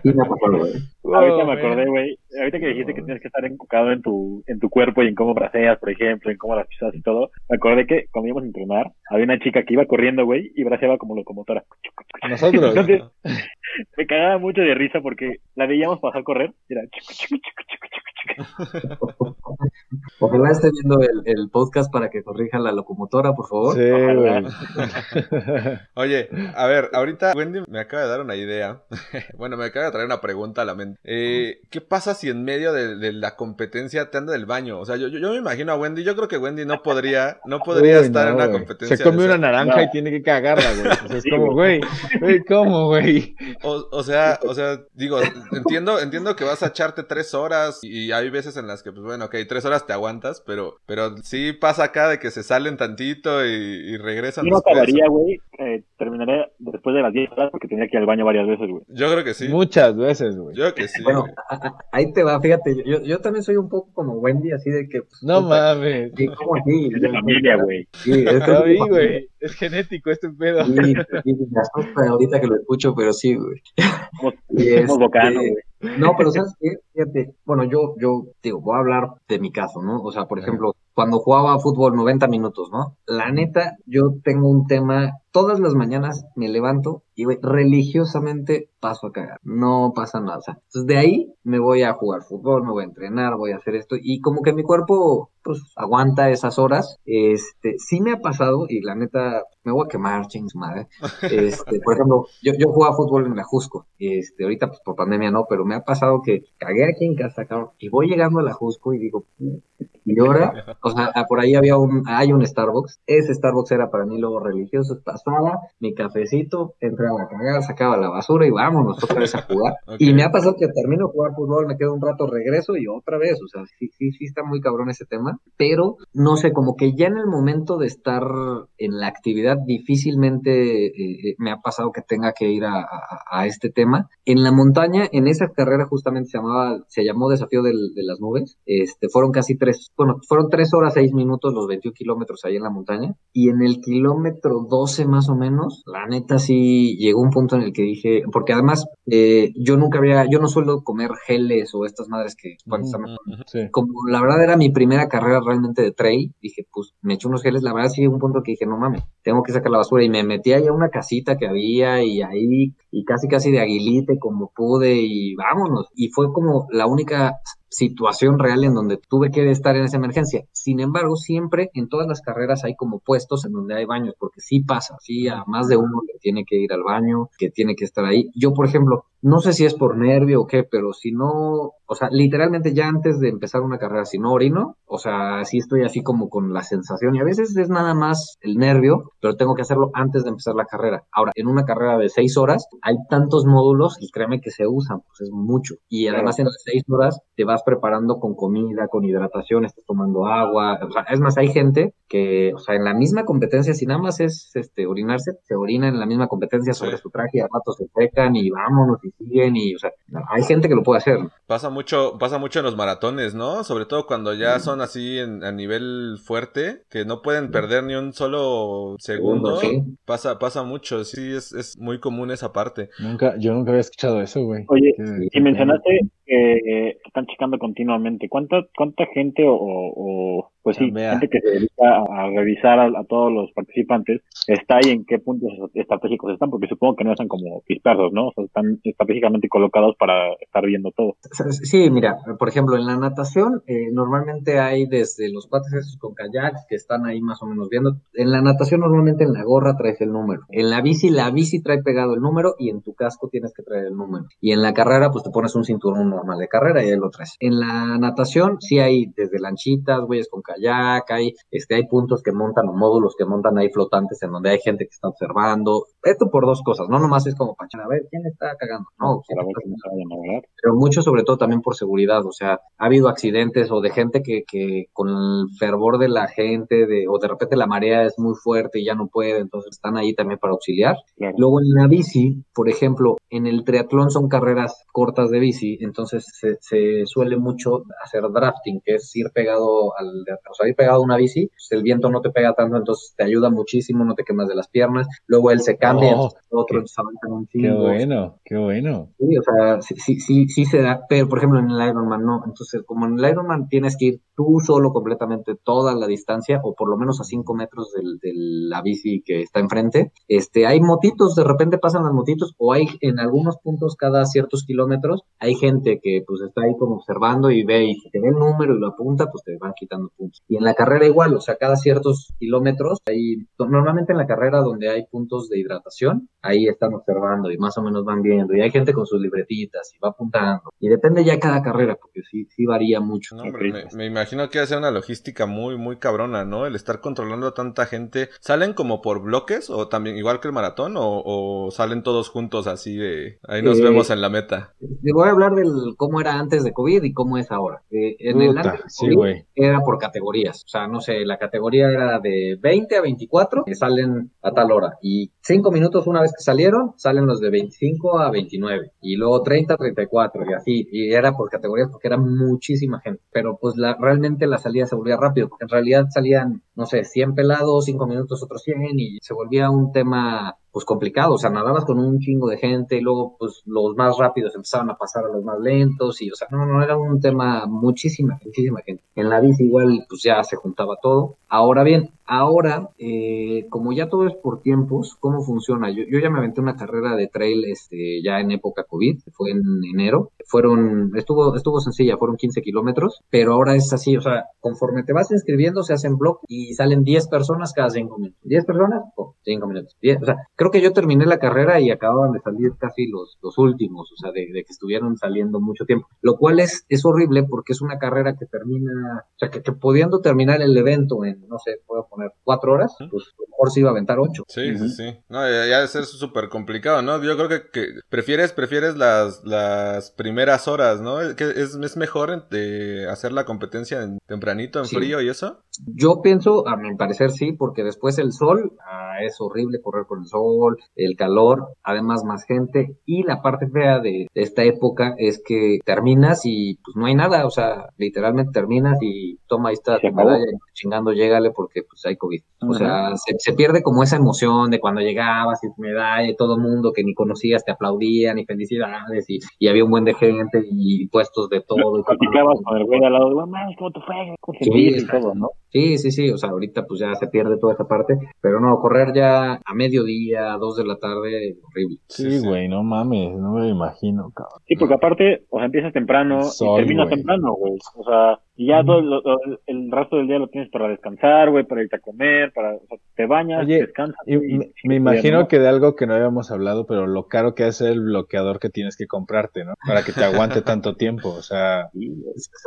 Sí me ha pasado, güey. Ahorita Oh, me man. acordé, güey. Ahorita que dijiste que tienes que estar enfocado en tu, en tu cuerpo y en cómo braceas, por ejemplo, en cómo las pisas y todo. Me acordé que cuando íbamos a entrenar, había una chica que iba corriendo, güey, y braceaba como locomotora. Nosotros. Entonces, me cagaba mucho de risa porque la veíamos pasar a correr. y Era. Ojalá esté viendo el, el podcast para que corrija la locomotora, por favor. Sí, güey. Oye, a ver, ahorita Wendy me acaba de dar una idea. bueno, me acaba de traer una pregunta a la mente. Eh, ¿Qué pasa si en medio de, de la competencia te anda del baño? O sea, yo, yo, yo me imagino a Wendy. Yo creo que Wendy no podría, no podría Uy, estar no, en una competencia. Se come una esa. naranja No. y tiene que cagarla, güey. O sea, es Sí, como, güey, güey, ¿cómo, güey? O, o sea, o sea, digo, entiendo, entiendo que vas a echarte tres horas y hay veces en las que, pues bueno, ok, tres horas te aguantas, pero, pero sí pasa acá de que se salen tantito y, y regresan Yo no acabaría, güey. eh, terminaré después de las 10 horas porque tendría que ir al baño varias veces, güey. Yo creo que sí. Muchas veces, güey. Yo creo que sí. Bueno, güey. Ahí te va, fíjate, yo, yo también soy un poco como Wendy, así de que... pues, No puta, mames. sí, ¿cómo así? Es de familia, güey. Sí, es vi, familia. güey. Es genético este pedo. Sí, sí, me asusta ahorita que lo escucho, pero sí, güey. Somos, este, bocanos, güey. No, pero ¿sabes qué? Fíjate, bueno, yo, yo, digo, voy a hablar de mi caso, ¿no? O sea, por ejemplo, cuando jugaba fútbol 90 minutos, ¿no? La neta, yo tengo un tema, todas las mañanas me levanto religiosamente paso a cagar. No pasa nada. O entonces de ahí me voy a jugar fútbol, me voy a entrenar, voy a hacer esto y como que mi cuerpo, pues, aguanta esas horas. Este, sí me ha pasado y la neta, me voy a quemar, ching su madre. Este, por ejemplo, yo, yo jugaba fútbol en la Jusco. Este, ahorita pues por pandemia no, pero me ha pasado que cagué aquí en casa, y voy llegando a la Jusco y digo, y ahora, o sea, por ahí había un, hay un Starbucks. Ese Starbucks era para mí luego religioso. Pasaba mi cafecito, entraba a cagar, sacaba la basura y vámonos otra vez a jugar. Ok. Y me ha pasado que termino de jugar fútbol, me quedo un rato, regreso y otra vez. O sea, sí, sí, sí está muy cabrón ese tema. Pero no sé, como que ya en el momento de estar en la actividad, difícilmente eh, eh, me ha pasado que tenga que ir a, a- a este tema. En la montaña, en esa carrera justamente se llamaba, se llamó Desafío del- de las Nubes. Este, fueron casi tres, bueno, fueron tres horas, seis minutos los 21 kilómetros ahí en la montaña. Y en el kilómetro 12 más o menos, la neta sí llegó un punto en el que dije, porque además eh, yo nunca había, yo no suelo comer geles o estas madres que. Sí. como la verdad era mi primera carrera realmente de trail, dije, pues me eché unos geles, la verdad sí llegó un punto que dije, no mames, tengo que sacar la basura y me metí ahí a una casita que había y ahí, y casi casi de aguilite como pude y vámonos. Y fue como la única situación real en donde tuve que estar en esa emergencia. Sin embargo, siempre en todas las carreras hay como puestos en donde hay baños, porque sí pasa, sí, a más de uno que tiene que ir al baño, que tiene que estar ahí. Yo, por ejemplo, no sé si es por nervio o qué, pero si no, o sea, literalmente ya antes de empezar una carrera, si no orino, o sea, sí estoy así como con la sensación y a veces es nada más el nervio, pero tengo que hacerlo antes de empezar la carrera. Ahora, en una carrera de seis horas hay tantos módulos y créeme que se usan, pues es mucho. Y además en las seis horas te vas preparando con comida, con hidratación, estás tomando agua, o sea, es más, hay gente que, o sea, en la misma competencia, si nada más es este orinarse, se orina en la misma competencia sobre Sí. su traje y a ratos se secan y vámonos y siguen y, o sea, hay gente que lo puede hacer. Pasa mucho, pasa mucho en los maratones, ¿no? Sobre todo cuando ya son así en, a nivel fuerte, que no pueden perder ni un solo segundo. Sí. Pasa, pasa mucho, sí, es, es muy común esa parte. Nunca, yo nunca había escuchado eso, güey. Oye, Qué- Y mencionaste que están checando continuamente. ¿Cuánta, cuánta gente o, o- pues sí, Chambea. gente que se dedica a, revisar a, a todos los participantes está ahí en qué puntos estratégicos están? Porque supongo que no están como dispersos, ¿no? O sea, están estratégicamente colocados para estar viendo todo. Sí, mira, por ejemplo, en la natación eh, normalmente hay desde los cuates esos con kayaks que están ahí más o menos viendo. En la natación normalmente en la gorra traes el número. En la bici, la bici trae pegado el número y en tu casco tienes que traer el número. Y en la carrera, pues te pones un cinturón normal de carrera y ahí lo traes. En la natación sí hay desde lanchitas, güeyes con kayak, hay, este, hay puntos que montan o módulos que montan ahí flotantes en donde hay gente que está observando. Esto por dos cosas, no nomás es como para a ver quién está cagando. No, pero mucho sobre todo también por seguridad, o sea, ha habido accidentes o de gente que, que con el fervor de la gente, de, o de repente la marea es muy fuerte y ya no puede, entonces están ahí también para auxiliar. Claro. Luego en la bici, por ejemplo, en el triatlón son carreras cortas de bici, entonces se, se suele mucho hacer drafting, que es ir pegado al, o sea, ir pegado a una bici, pues el viento no te pega tanto, entonces te ayuda muchísimo, no te quemas de las piernas, luego él se cambia, Oh, entonces el otro qué- avanzan un Qué chingo, bueno, qué bueno. Sí, o sea, sí, sí, sí, sí se da, pero por ejemplo en el Ironman no. Entonces, como en el Ironman tienes que ir tú solo completamente toda la distancia, o por lo menos a 5 metros de la bici que está enfrente. Este, hay motitos, de repente pasan las motitos, o hay en algunos puntos cada ciertos kilómetros, hay gente que pues está ahí como observando y ve, y si te ve el número y lo apunta, pues te van quitando puntos. Y en la carrera igual, o sea, cada ciertos kilómetros, hay, normalmente en la carrera donde hay puntos de hidratación, ahí están observando y más o menos van viendo, y hay gente con sus libretitas y va apuntando. Y depende ya cada carrera, porque sí, sí varía mucho. No, hombre, me, me imagino que hace una logística muy, muy cabrona, ¿no? El estar controlando a tanta gente. ¿Salen como por bloques o también igual que el maratón o, o salen todos juntos así de ahí nos Eh, vemos en la meta? Les voy a hablar del cómo era antes de COVID y cómo es ahora. Eh, en el antes de COVID era por categorías. O sea, no sé, la categoría era de 20 a 24 que salen a tal hora. Y 5 minutos una vez que salieron, salen los de 25 a 29. Y luego 30 a 34 y así. Y era por categorías porque era muchísima gente. Pero pues la, realmente la salida se volvía rápido. Porque en realidad salían, no sé, 100 pelados, 5 minutos otros 100 y se volvía un tema pues complicado, o sea, nadabas con un chingo de gente y luego pues los más rápidos empezaban a pasar a los más lentos y o sea, no, no era un tema muchísima, muchísima gente. En la bici igual pues ya se juntaba todo. Ahora bien, ahora eh, como ya todo es por tiempos, ¿cómo funciona? Yo, yo ya me aventé una carrera de trail este, ya en época COVID, fue en enero, fueron, estuvo, estuvo sencilla, fueron 15 kilómetros, pero ahora es así, o sea, conforme te vas inscribiendo se hacen blog y salen 10 personas cada 5 minutos. 10 personas, 5 minutos. 10, o sea, creo que yo terminé la carrera y acababan de salir casi los, los últimos, o sea, de, de que estuvieron saliendo mucho tiempo, lo cual es, es horrible porque es una carrera que termina, o sea, que, que pudiendo terminar el evento en, no sé, puedo poner 4 horas, pues a lo mejor se iba a aventar 8. Sí, sí, sí. No, ya, ya debe ser súper complicado, ¿no? Yo creo que, que prefieres, prefieres las, las primeras horas, ¿no? Que es, es mejor de hacer la competencia en tempranito, en Sí. frío y eso. Yo pienso, a mi parecer sí, porque después el sol, ah, es horrible correr con el sol, el calor, además más gente, y la parte fea de, de esta época es que terminas y pues no hay nada, o sea, literalmente terminas y toma ahí está tu medalla, chingando, llégale porque pues hay COVID. O sea, se, se pierde como esa emoción de cuando llegabas y tu medalla y todo el mundo que ni conocías te aplaudían y felicidades y, y había un buen de gente y puestos de todo. y Platicabas con el güey al lado, güey, mames, ¿cómo te fue? ¿Cómo te Sí, y todo, ¿no? Sí, sí, sí, o sea, ahorita pues ya se pierde toda esa parte, pero no, correr ya a mediodía, a dos de la tarde, horrible. Sí, güey, no mames, no me lo imagino, cabrón. Sí, porque aparte, o sea, empiezas temprano Sol, y terminas temprano, güey. O sea, y ya todo lo- lo- el resto del día lo tienes para descansar, güey, para irte a comer, para, o sea, te bañas, Oye, descansas. Y me, y- me y- imagino ¿no? que de algo que no habíamos hablado, pero lo caro que es el bloqueador que tienes que comprarte, ¿no? Para que te aguante tanto tiempo, o sea, Sí.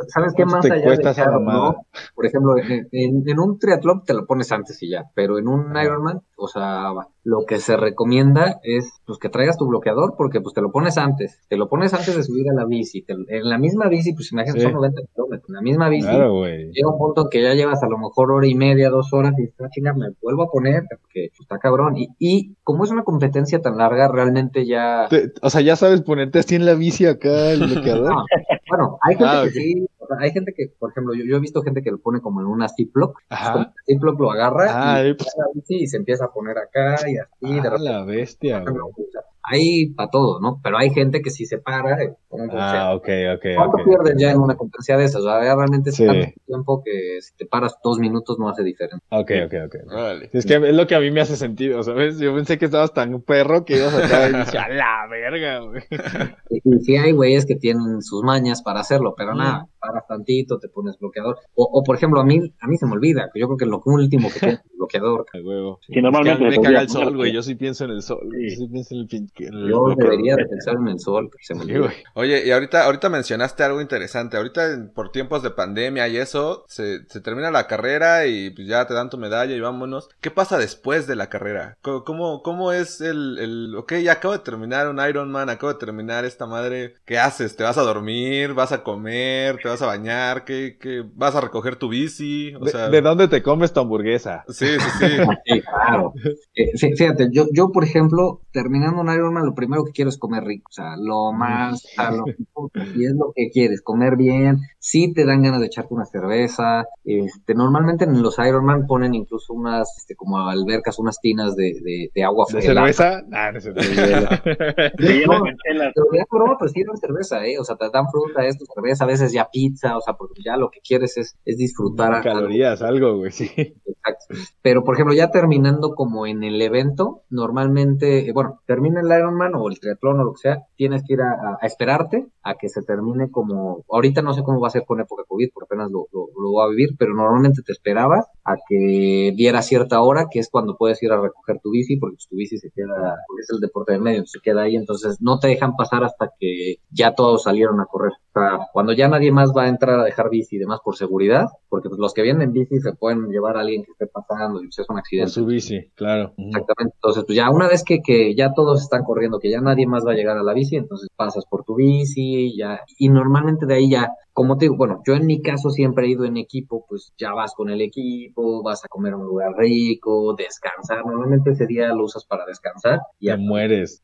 ¿Sabes qué ¿Cuánto más te allá cuesta de esa caro, mamada? no? Por ejemplo, en, en- en un triatlón te lo pones antes y ya, pero en un Ironman, o sea, lo que se recomienda es pues que traigas tu bloqueador porque pues te lo pones antes, te lo pones antes de subir a la bici, te- en la misma bici, pues imagínate, Sí. son 90 kilómetros, en la misma bici, claro, güey. llega un punto en que ya llevas a lo mejor hora y media, dos horas y está chingada, me vuelvo a poner porque pues, está cabrón. Y, y como es una competencia tan larga, realmente ya. Te- o sea, ya sabes ponerte así en la bici acá el bloqueador. No, bueno, hay gente Ah, que sí, hay gente que, por ejemplo, yo, yo he visto gente que lo pone como en una Ziploc, Ajá. Ziploc lo agarra Ah, y, eh, bici y se empieza a poner acá y así, Ah, la bestia, güey. o sea, Hay para todo, ¿no? Pero hay gente que sí se para, eh. Ah, ok, ok, ¿Cuánto ok. pierdes ya en una competencia de esas? O sea, realmente es Sí. tanto tiempo que si te paras dos minutos no hace diferencia. Ok, ok, ok. Órale. Es que es lo que a mí me hace sentido, ¿sabes? Yo pensé que estabas tan perro que ibas acá y dije, a la verga, güey. Y, y sí hay güeyes que tienen sus mañas para hacerlo, pero Mm. nada, paras tantito, te pones bloqueador. O, o, por ejemplo, a mí, a mí se me olvida, yo creo que lo último que tengo es el bloqueador. A huevo. Sí, normalmente Es que a mí se me caga el sol, güey. Yo sí pienso en el sol. Sí. Yo sí pienso en el, en el Yo bloqueador. debería de pensar en el sol, que se me olvida. güey. Oye, y ahorita, ahorita mencionaste algo interesante. Ahorita, en- por tiempos de pandemia y eso, se, se termina la carrera y pues ya te dan tu medalla y vámonos. ¿Qué pasa después de la carrera? ¿Cómo, cómo, cómo es el, el... Ok, ya acabo de terminar un Ironman, acabo de terminar esta madre. ¿Qué haces? ¿Te vas a dormir? ¿Vas a comer? ¿Te vas a bañar? ¿Qué, qué... ¿Vas a recoger tu bici? O ¿De, sea... de dónde te comes tu hamburguesa? Sí, sí, sí. Sí, claro. Eh, fí- fíjate, yo, yo, por ejemplo, terminando un Ironman, lo primero que quiero es comer rico, o sea, lo más, sea, lo, y es lo que quieres, comer bien, si te dan ganas de echarte una cerveza, este, normalmente en los Ironman ponen incluso unas, este, como albercas, unas tinas de, de, de agua ¿De helada. cerveza? Ah, no llenan con chelas. Pero ya broma, pues sí dan cerveza, ¿eh? O sea, te dan fruta, esto, cerveza, a veces ya pizza, o sea, porque ya lo que quieres es, es disfrutar. a- Calorías, algo, güey, sí. Exacto. Pero, por ejemplo, ya terminando como en el evento, normalmente, eh, bueno, termina el Ironman o el triatlón o lo que sea, tienes que ir a, esperarte a que se termine como, ahorita no sé cómo va a ser con época COVID, porque apenas lo, lo, lo voy a vivir, pero normalmente te esperabas a que diera cierta hora, que es cuando puedes ir a recoger tu bici, porque tu bici se queda, porque es el deporte del medio, se queda ahí, entonces no te dejan pasar hasta que ya todos salieron a correr. O sea, cuando ya nadie más va a entrar a dejar bici y demás por seguridad, porque pues los que vienen en bici se pueden llevar a alguien que esté pasando y pues es un Por accidente. su bici, claro. Exactamente. Entonces, pues ya una vez que, que ya todos están corriendo, que ya nadie más va a llegar a la bici, entonces pasas por tu bici, ya, y normalmente de ahí ya, como te digo, bueno, yo en mi caso siempre he ido en equipo, pues ya vas con el equipo, vas a comer a un lugar rico, descansar, normalmente ese día lo usas para descansar, y Te ya mueres.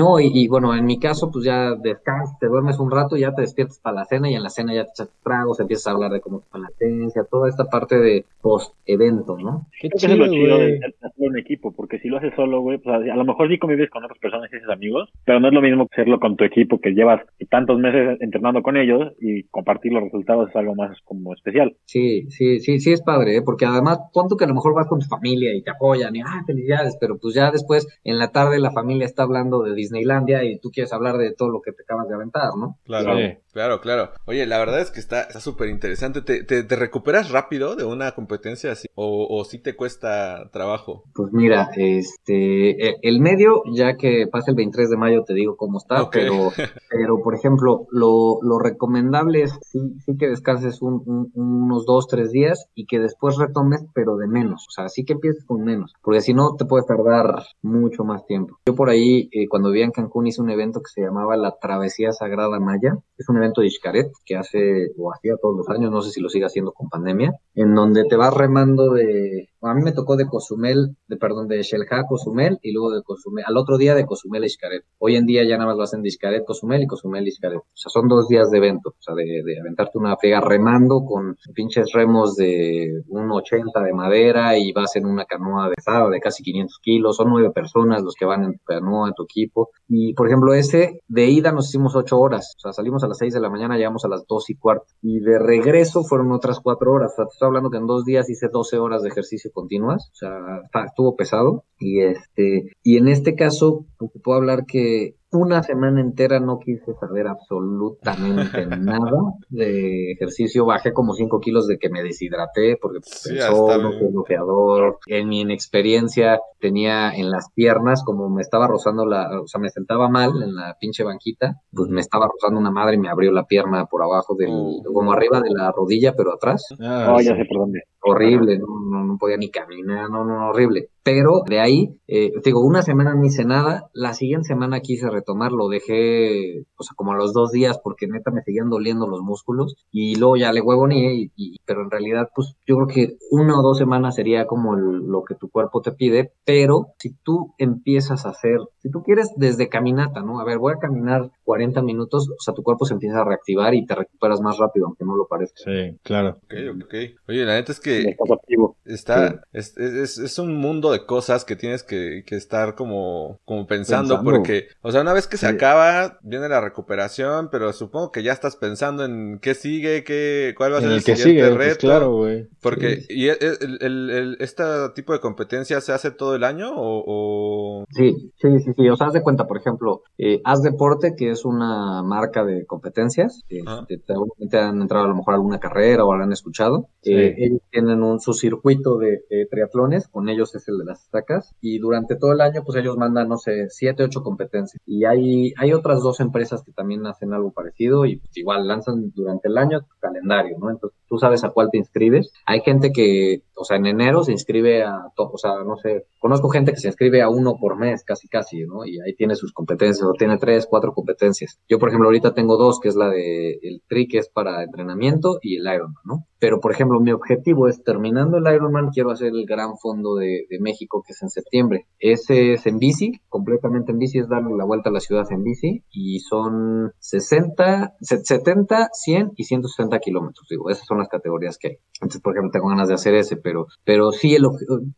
No, y, y bueno, en mi caso, pues ya descansas, te duermes un rato, ya te despiertas para la cena y en la cena ya te echas tragos, empiezas a hablar de cómo fue la latencia, toda esta parte de post-evento, ¿no? Qué Creo que eso es lo chido, chido de, hacerlo en equipo, porque si lo haces solo, güey, pues a lo mejor sí convives con otras personas y haces amigos, pero no es lo mismo que hacerlo con tu equipo que llevas tantos meses entrenando con ellos y compartir los resultados es algo más como especial. Sí, sí, sí, sí es padre, ¿eh? porque además, punto que a lo mejor vas con tu familia y te apoyan y, ah, felicidades, pero pues ya después, en la tarde, la familia está hablando de Disneylandia y tú quieres hablar de todo lo que te acabas de aventar, ¿no? Claro, Sí. claro, claro. Oye, la verdad es que está está súper interesante. ¿Te, te, te recuperas rápido de una competencia así? ¿O, o sí te cuesta trabajo? Pues mira, este, e- el medio, ya que pasa el 23 de mayo, te digo cómo está, pero, pero por ejemplo, lo, lo recomendable es sí, sí que descanses un- un- unos dos, tres días y que después retomes, pero de menos, o sea, sí que empieces con menos, porque si no te puedes tardar mucho más tiempo. Yo por ahí, eh, cuando en Cancún, hice un evento que se llamaba la Travesía Sagrada Maya, es un evento de Xcaret que hace, o hacía todos los años, no sé si lo sigue haciendo con pandemia, en donde te vas remando de, a mí me tocó de Cozumel, de perdón, de Xelha a Cozumel y luego de Cozumel, al otro día de Cozumel a Xcaret. Hoy en día ya nada más lo hacen de Xcaret, Cozumel y Cozumel y Xcaret. O sea, son dos días de evento, o sea, de, de aventarte una friega remando con pinches remos de un 80 de madera y vas en una canoa de pesada de casi 500 kilos, son nueve personas los que van en tu canoa, en tu equipo. Y, por ejemplo, ese de ida nos hicimos ocho horas, o sea, salimos a las 6 de la mañana, llegamos a las dos y cuarto. Y de regreso fueron otras cuatro horas, o sea, te estoy hablando que en dos días hice 12 horas de ejercicio continuas, o sea, estuvo pesado. Y este, y en este caso, pues, puedo hablar que una semana entera no quise saber absolutamente nada de ejercicio. Bajé como 5 kilos de que me deshidraté porque Sí, el- no fui bloqueador. En mi inexperiencia tenía en las piernas como me estaba rozando la, o sea, me sentaba mal en la pinche banquita, pues me estaba rozando una madre y me abrió la pierna por abajo del, Oh. como arriba de la rodilla, pero atrás Ah, Oh, ya sé por dónde. horrible, no, no, no podía ni caminar, no, no, horrible. Pero de ahí, eh, digo, una semana no hice nada, la siguiente semana quise retomar, lo dejé, o sea, como a los dos días, porque neta me seguían doliendo los músculos, y luego ya le huevoneé, y, y- pero en realidad, pues yo creo que una o dos semanas sería como lo que tu cuerpo te pide, pero si tú empiezas a hacer, si tú quieres desde caminata, ¿no? A ver, voy a caminar 40 minutos, o sea, tu cuerpo se empieza a reactivar y te recuperas más rápido, aunque no lo parezca. Sí, claro. Ok, ok. Oye, la neta es que Estás activo. está, es, es, es un mundo de cosas que tienes que, que estar como, como pensando, Pensando. porque, o sea, una vez que se Sí. acaba, viene la recuperación, pero supongo que ya estás pensando en qué sigue, qué, cuál va a En ser el, el que siguiente sigue, pues reto. claro, güey. Porque, ¿y el, el, el- el- este tipo de competencia se hace todo el año o...? o- Sí, sí, sí, sí. O sea, haz de cuenta, por ejemplo, eh, Haz Deporte, que es una marca de competencias. eh, Ajá. te- seguramente han entrado a lo mejor a alguna carrera o la han escuchado. Sí. Eh, ellos tienen un, su circuito de, de triatlones, con ellos es el de las estacas. Y durante todo el año, pues ellos mandan, no sé, siete, ocho competencias. Y hay, hay otras dos empresas que también hacen algo parecido y pues, igual lanzan durante el año tu calendario, ¿no? Entonces tú sabes a cuál te inscribes. Hay gente que, o sea, en enero se inscribe a, o sea, no sé, conozco gente que se inscribe a uno por mes, casi, casi, ¿no? Y ahí tiene sus competencias, o tiene tres, cuatro competencias. Yo, por ejemplo, ahorita tengo dos, que es la de el tri, que es para entrenamiento, y el Ironman, ¿no? Pero, por ejemplo, mi objetivo es, terminando el Ironman, quiero hacer el gran fondo de, México, que es en septiembre. Ese es en bici, completamente en bici, es darle la vuelta a la ciudad en bici, y son 60, se- 70, 100 y 160 kilómetros, digo, esas son las categorías que hay. Entonces, por ejemplo, tengo ganas de hacer ese, pero, pero sí, el,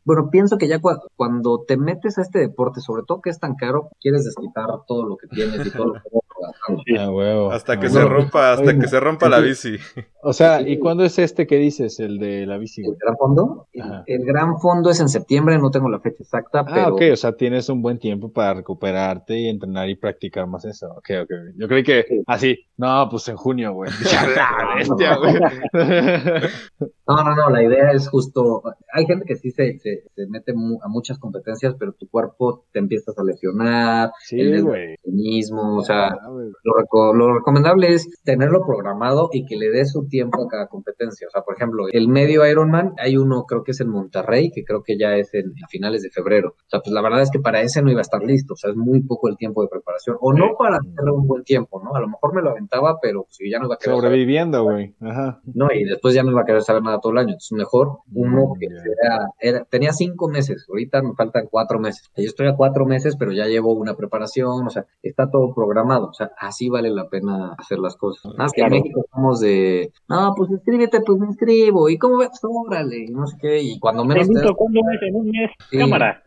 bueno, pienso que ya cua- cuando te metes a este deporte, sobre todo que es tan caro, quieres desquitar todo lo que tienes y todo lo que Sí. Ah, huevo. Hasta que Ah, se huevo. rompa, hasta Oye, que se rompa la bici. O sea, ¿y cuándo es este que dices, el de la bici, ¿El gran fondo? El, gran fondo es en septiembre, no tengo la fecha exacta, Ah, pero ok, o sea, tienes un buen tiempo para recuperarte y entrenar y practicar más eso. Ok, ok. Yo creí que Sí. así, no, pues en junio, güey. Dije, "A la bestia, güey. No, no, no, la idea es justo, hay gente que sí se, se, se mete mu- a muchas competencias, pero tu cuerpo te empiezas a lesionar, Sí, el güey. mismo, o sea, Ah, lo, reco- lo recomendable es tenerlo programado y que le dé su tiempo a cada competencia. O sea, por ejemplo, el medio Ironman, hay uno creo que es en Monterrey, que creo que ya es en, a finales de febrero. O sea, pues la verdad es que para ese no iba a estar listo, o sea, es muy poco el tiempo de preparación, o no para hacer un buen tiempo, ¿no? A lo mejor me lo aventaba, pero pues, ya no iba a querer Sobreviviendo, güey. Ajá. no, y después ya no iba a querer saber nada todo el año. Entonces, mejor uno Mm, que era, era- tenía cinco meses, ahorita me faltan cuatro meses. Yo estoy a cuatro meses, pero ya llevo una preparación, o sea, está todo programado. O sea, así vale la pena hacer las cosas. Nada más que en México somos de, no, pues inscríbete, pues me inscribo. ¿Y cómo ves? Órale, y no sé qué. Y cuando menos te es en un mes. Sí. Cámara.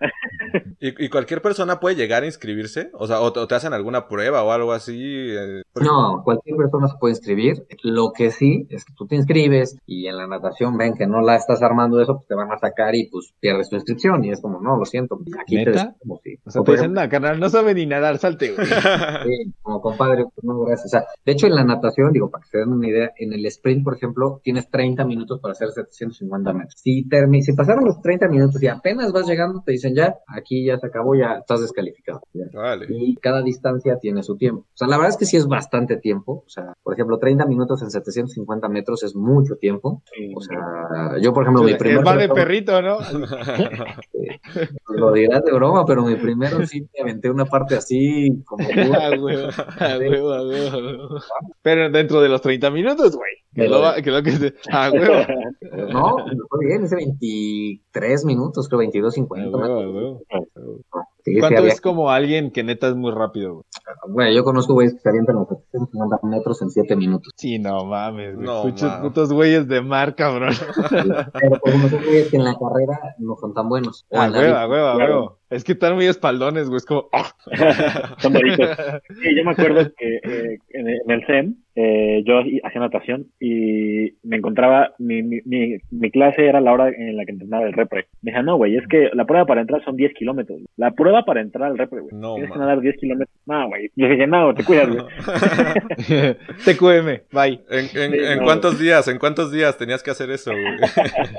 ¿Y, y cualquier persona puede llegar a inscribirse? O sea, o te, o te hacen alguna prueba o algo así. eh, porque- No, cualquier persona se puede inscribir. Lo que sí es que tú te inscribes y en la natación ven que no la estás armando eso, pues te van a sacar y pues pierdes tu inscripción. Y es como, no, lo siento, aquí te describimos, sí. O sea, O te dicen, no, carnal, no sabe ni nadar, salte, güey. Sí, como compadre, pues no, gracias. O sea, de hecho, en la natación, digo, para que se den una idea, en el sprint, por ejemplo, tienes 30 minutos para hacer 750 metros. Si, termi- si pasaron los 30 minutos y apenas vas llegando, te dicen ya, aquí ya se acabó, ya estás descalificado. Ya. Vale. Y cada distancia tiene su tiempo. O sea, la verdad es que sí es bastante tiempo. O sea, por ejemplo, 30 minutos en 750 metros es mucho tiempo. O sea, yo, por ejemplo, mi Es primer... va de perrito, ¿no? Lo dirás de broma, pero mi primero sí me aventé una parte así, como... A huevo, a huevo, a huevo. Pero dentro de los 30 minutos, güey. Que Pero- lo, que lo que se... A huevo. No, fue bien, ese 23 minutos, creo 22, A 50. huevo, a huevo. Sí, sí ¿Cuánto había- es como alguien que neta es muy rápido, güey? Bueno, yo conozco güeyes que se avientan los 750 metros en 7 minutos. Sí, no mames, güey. No, Muchos mames. putos güeyes de mar, cabrón. Pero por ejemplo, son güeyes que en la carrera no son tan buenos. A huevo, a huevo, a claro. huevo. Es que están muy espaldones, güey. Es como. ¡ah! Son bonitos. Sí, yo me acuerdo que eh, en, el- CEM eh, yo hacía natación y me encontraba, mi, mi, mi, mi clase era la hora en la que entrenaba el repre. Me decía, no, güey, es que la prueba para entrar son 10 kilómetros. La prueba para entrar al repre, güey. No, Tienes que man. nadar 10 kilómetros. No, güey. Yo dije, no, te cuidas, güey. TQM, bye. ¿En, en, Sí, en no. cuántos días? ¿En cuántos días tenías que hacer eso, güey?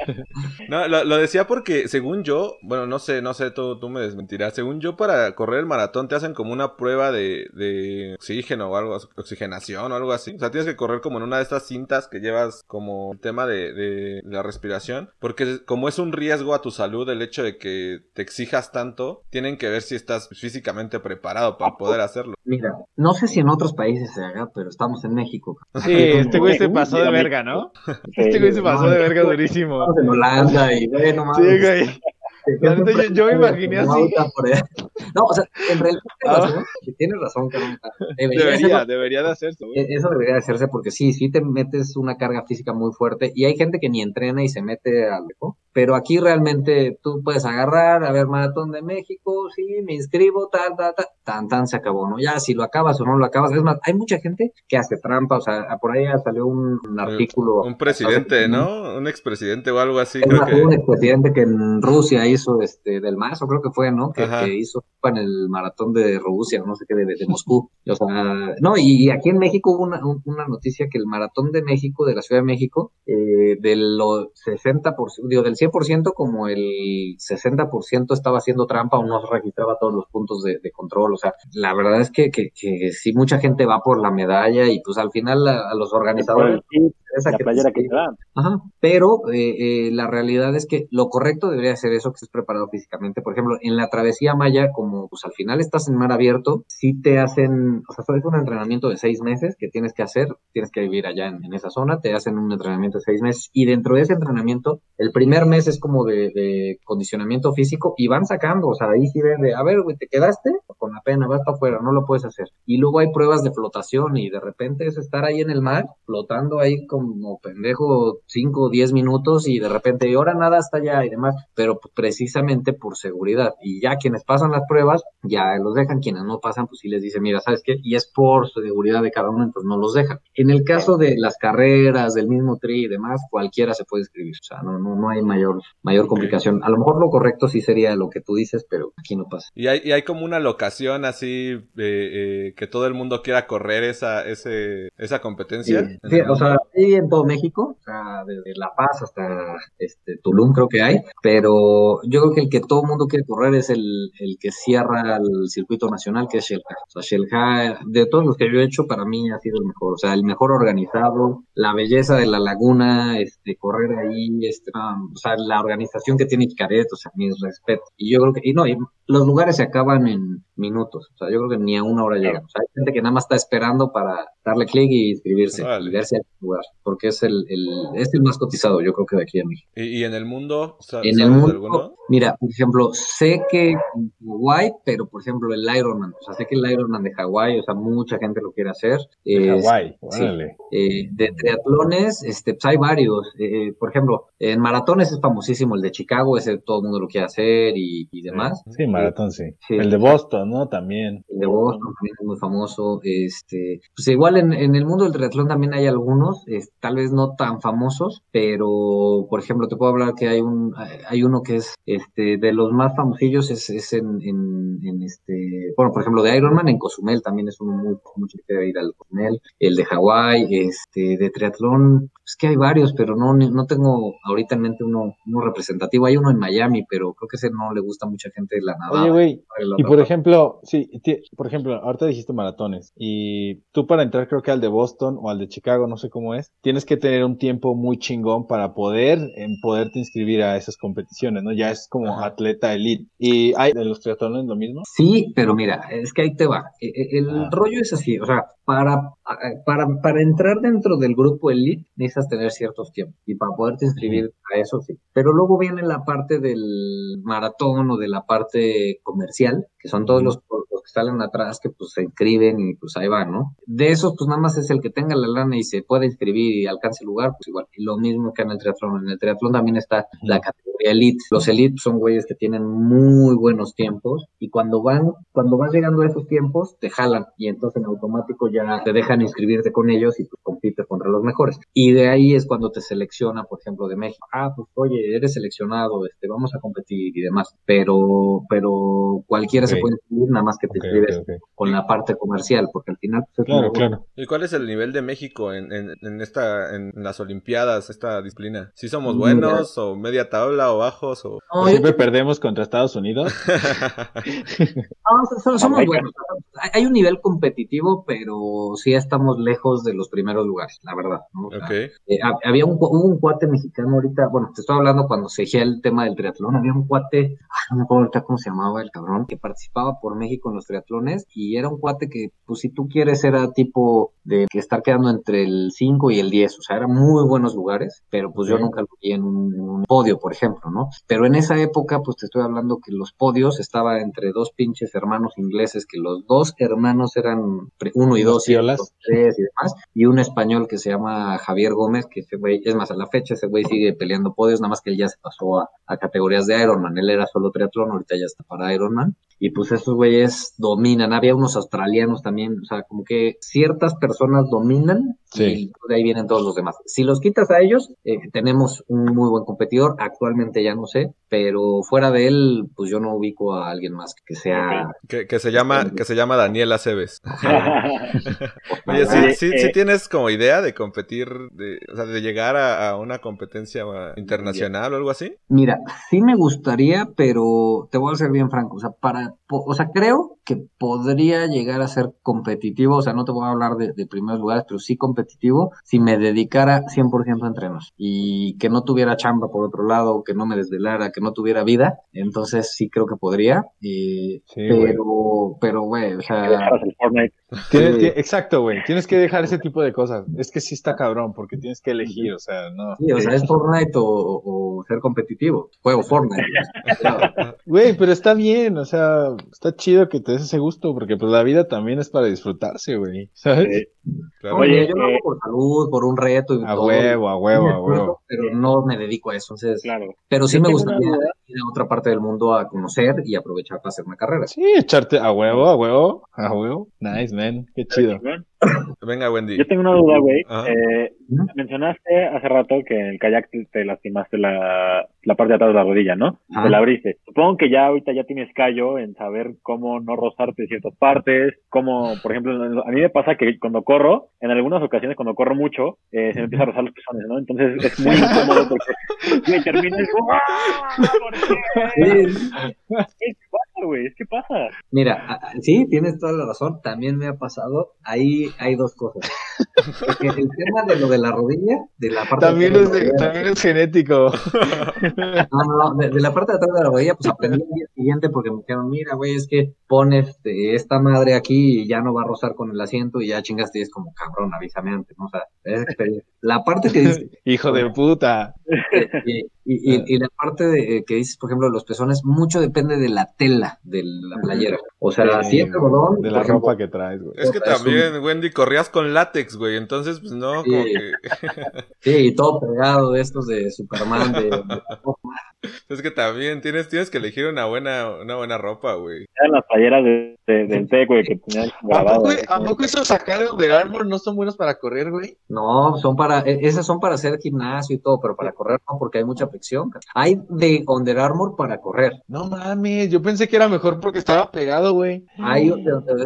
no, lo, lo decía porque, según yo, bueno, no sé, no sé, tú, tú me desmentirás. Según yo, para correr el maratón te hacen como una prueba de, de oxígeno o algo, oxigenación o algo así. O sea, tienes que correr como en una de estas cintas que llevas como el tema de, de la respiración. Porque como es un riesgo a tu salud el hecho de que te exijas tanto, tienen que ver si estás físicamente preparado para poder hacerlo. Mira, no sé si en otros países se haga, pero estamos en México. Sí, este güey se pasó de verga, ¿no? Este güey se pasó de verga durísimo. Estamos en Holanda y bueno, Sí, mames. güey. La neta, yo- yo me imaginé así. No, o sea, en realidad tienes Ah. razón, tienes razón, cabrón. Debería Debería, hacerlo. debería de hacerse, güey. E- Eso debería de hacerse porque sí, sí te metes una carga física muy fuerte y hay gente que ni entrena y se mete al eco, pero aquí realmente tú puedes agarrar, a ver, Maratón de México, sí, me inscribo, tal, tal, tal, tan, tan, se acabó, ¿no? Ya si lo acabas o no lo acabas, es más, hay mucha gente que hace trampa, o sea, por ahí ya salió un, un artículo. Un presidente, ¿no? Un expresidente o algo así, Es creo más, que... un expresidente que en Rusia hizo este del Mazo, creo que fue, ¿no? Que, que hizo en el maratón de Rusia, no sé qué, de, de Moscú. O sea, no, y, aquí en México hubo una, un- una noticia que el maratón de México, de la Ciudad de México, eh, del lo- 60%, digo, del 100%, como el 60% estaba haciendo trampa o no registraba todos los puntos de, de control. O sea, la verdad es que, que, que sí, mucha gente va por la medalla y pues al final a, a los organizadores. Esa la que te playera que dan. Ajá, pero eh, eh, la realidad es que lo correcto debería ser eso, que estés preparado físicamente. Por ejemplo, en la travesía maya, como pues al final estás en mar abierto, sí te hacen, o sea, es un entrenamiento de seis meses que tienes que hacer, tienes que vivir allá en, en esa zona, te hacen un entrenamiento de seis meses y dentro de ese entrenamiento, el primer mes es como de, de condicionamiento físico y van sacando, o sea, ahí sí ven de, a ver, güey, te quedaste con la pena, vas para afuera, no lo puedes hacer. Y luego hay pruebas de flotación y de repente es estar ahí en el mar, flotando ahí como como pendejo 5 o 10 minutos y de repente, y ahora nada está allá y demás, pero precisamente por seguridad. Y ya quienes pasan las pruebas, ya los dejan, quienes no pasan, pues sí les dicen, mira, ¿sabes qué? Y es por seguridad de cada uno, entonces no los dejan. En el caso de las carreras, del mismo tri y demás, cualquiera se puede inscribir, o sea, no, no, no hay mayor, mayor complicación. A lo mejor lo correcto sí sería lo que tú dices, pero aquí no pasa. Y hay, y hay como una locación así eh, eh, que todo el mundo quiera correr esa, ese, esa competencia. Sí, sí, o sea, hay en todo México, o sea, desde La Paz hasta este, Tulum creo que hay, pero yo creo que el que todo el mundo quiere correr es el, el que cierra el circuito nacional, que es Shelha. O sea, Shelha, de todos los que yo he hecho, para mí ha sido el mejor, o sea, el mejor organizado, la belleza de la laguna, este, correr ahí, este, um, o sea, la organización que tiene Icaret, o sea, mis respetos. Y yo creo que, y no, y los lugares se acaban en minutos, o sea, yo creo que ni a una hora llegan. O sea, hay gente que nada más está esperando para darle clic y inscribirse Órale. y verse al lugar, porque es el, el, es el más cotizado, yo creo que de aquí a México. ¿Y, y en el mundo? En ¿Sabes el mundo, alguno? mira, por ejemplo, sé que en Hawái, pero por ejemplo el Ironman, o sea, sé que el Ironman de Hawái, o sea, mucha gente lo quiere hacer. De Es- Hawái, sí. eh, de triatlones, este, pues hay varios. Eh, por ejemplo, en maratones es famosísimo el de Chicago, ese todo el mundo lo quiere hacer y, y demás. Sí, maratón, sí. Sí. El de Boston, ¿no? También. El de Boston también es muy famoso. Este, pues igual en, en el mundo del triatlón también hay algunos, es- tal vez no tan famosos, pero por ejemplo te puedo hablar que hay un, hay uno que es este de los más famosillos es, es en, en, en este, bueno, por ejemplo de Ironman en Cozumel también es uno muy mucho que ir al Cozumel, el de Hawái, este, de triatlón, es que hay varios, pero no, no tengo ahorita en mente uno, uno representativo. Hay uno en Miami, pero creo que ese no le gusta a mucha gente la. Oye, güey, la y por ejemplo, sí, por ejemplo, ahorita dijiste maratones y tú para entrar creo que al de Boston o al de Chicago, no sé cómo es, tienes que tener un tiempo muy chingón para poder en poderte inscribir a esas competiciones, ¿no? Ya es como Ajá. atleta elite. ¿Y hay de los triatlones lo mismo? Sí, pero mira, es que ahí te va. E- e- El Ah. rollo es así, o sea, para, para, para entrar dentro del grupo elite necesitas tener ciertos tiempos y para poderte inscribir a eso sí. Pero luego viene la parte del maratón o de la parte comercial, que son todos los que salen atrás que pues se inscriben y pues ahí van, ¿no? De esos pues nada más es el que tenga la lana y se puede inscribir y alcance el lugar, pues igual. Y lo mismo que en el triatlón. En el triatlón también está la categoría elite. Los elite son güeyes que tienen muy buenos tiempos y cuando van, cuando vas llegando a esos tiempos, te jalan y entonces en automático ya te dejan inscribirte con ellos y pues compites contra los mejores. Y de ahí es cuando te selecciona, por ejemplo, de México. Ah, pues oye, eres seleccionado, este, vamos a competir y demás. Pero, pero cualquiera se Ok. puede inscribir, nada más que te Ok, inscribes ok, ok. con la parte comercial, porque al final pues, es Claro, claro. ¿Y cuál es el nivel de México en, en, en esta, en las Olimpiadas, esta disciplina? ¿Sí somos Mira. buenos o media tabla o bajos o...? No, yo- Siempre perdemos contra Estados Unidos. No, so- so- somos buenos. Hay- un nivel competitivo, pero sí estamos lejos de los primeros lugares, la verdad. ¿no? O sea, ok. eh, ha- había un, hubo un cuate mexicano ahorita, bueno, te estoy hablando cuando se el tema del triatlón, había un cuate, ah, no me acuerdo ahorita cómo se llamaba el cabrón, que participaba por México en los triatlones y era un cuate que, pues si tú quieres, era tipo de que estar quedando entre el 5 y el 10, o sea, eran muy buenos lugares, pero pues yo nunca lo vi en un, en un podio, por ejemplo, ¿no? Pero en esa época, pues te estoy hablando que los podios estaba entre dos pinches hermanos ingleses, que los dos hermanos eran uno y dos, y tres y demás, y un español que se llama Javier Gómez, que ese güey, es más, a la fecha ese güey sigue peleando podios, nada más que él ya se pasó a, a categorías de Ironman, él era solo triatlón, ahorita ya está para Ironman, y pues esos güeyes dominan, había unos australianos también, o sea, como que ciertas personas dominan Sí. y de ahí vienen todos los demás. Si los quitas a ellos, eh, tenemos un muy buen competidor, actualmente ya no sé, pero fuera de él, pues yo no ubico a alguien más que sea... Que, que se llama, que se llama Daniel Aceves. Oye, sí, eh, sí tienes como idea de competir, de, o sea, de llegar a, a una competencia internacional o algo así. Mira, sí me gustaría, pero te voy a ser bien franco, o sea, para, o sea, creo que podría llegar a ser competitivo, o sea, no te voy a hablar de, de primeros lugares, pero sí competitivo si me dedicara 100% a entrenos y que no tuviera chamba por otro lado, que no me desvelara, que no tuviera vida, entonces sí creo que podría, eh, Sí, güey. pero, pero, güey, o sea. Tienes Sí. exacto, güey. Tienes que dejar ese tipo de cosas. Es que sí está cabrón, porque tienes que elegir, o sea, no. sí, o sea, es Fortnite o, o- o ser competitivo, juego Fortnite. Güey, pero está bien, o sea, está chido que te des ese gusto, porque pues la vida también es para disfrutarse, güey, ¿sabes? Eh, Claro. Oye, yo lo eh, hago por salud, por un reto y A todo. huevo, a huevo, a huevo. Pero no me dedico a eso. Entonces, claro. pero sí Yo me gustaría una. Ir a otra parte del mundo a conocer y aprovechar para hacer una carrera. Sí, echarte a huevo, a huevo, a huevo. Nice, man, qué chido. Venga, Wendy. Yo tengo una duda, güey. Eh, mencionaste hace rato que en el kayak te, te lastimaste la, la parte de atrás de la rodilla, ¿no? Ajá. Te la abriste. Supongo que ya ahorita ya tienes callo en saber cómo no rozarte ciertas partes, cómo, por ejemplo, a mí me pasa que cuando corro, en algunas ocasiones cuando corro mucho, eh, se me empieza a rozar los pezones, ¿no? Entonces es muy incómodo porque me termina el... ¡Ah! ¿Por qué? Sí, ¿Qué pasa, güey? ¿Qué pasa? Mira, sí, tienes toda la razón. También me ha pasado. Ahí hay dos cosas. Porque el tema de lo de la rodilla, de la parte También de es, de también es genético. no, no, no, de, de la parte de atrás de la rodilla, pues aprendí el día siguiente porque me dijeron, mira, güey, es que pones este, esta madre aquí y ya no va a rozar con el asiento y ya chingaste y es como, cabrón, avísame antes, ¿no? O sea, es experiencia. La parte que dices, Hijo de puta. y, y- y- y la parte de, eh, que dices, por ejemplo, los pezones, mucho depende de la tela de la playera. O sea, Sí, si es algodón, De por la ejemplo, ropa que traes, güey. Es que Es un- también, Wendy, corrías con látex, güey. Entonces, pues no, Sí. como que. Sí, y todo pegado de estos de Superman, de, de- Es que también tienes, tienes que elegir una buena, una buena ropa, güey. Eran las playeras de, de- del TEC, güey, que tenían ¿A grabado. poco, ¿A poco esos acá de Armor no son buenos para correr, güey? No, son para, e- esas son para hacer gimnasio y todo, pero para correr no, porque hay mucha fricción. Hay de Under Armour para correr. No mames, yo pensé que era mejor porque estaba pegado, güey. Hay,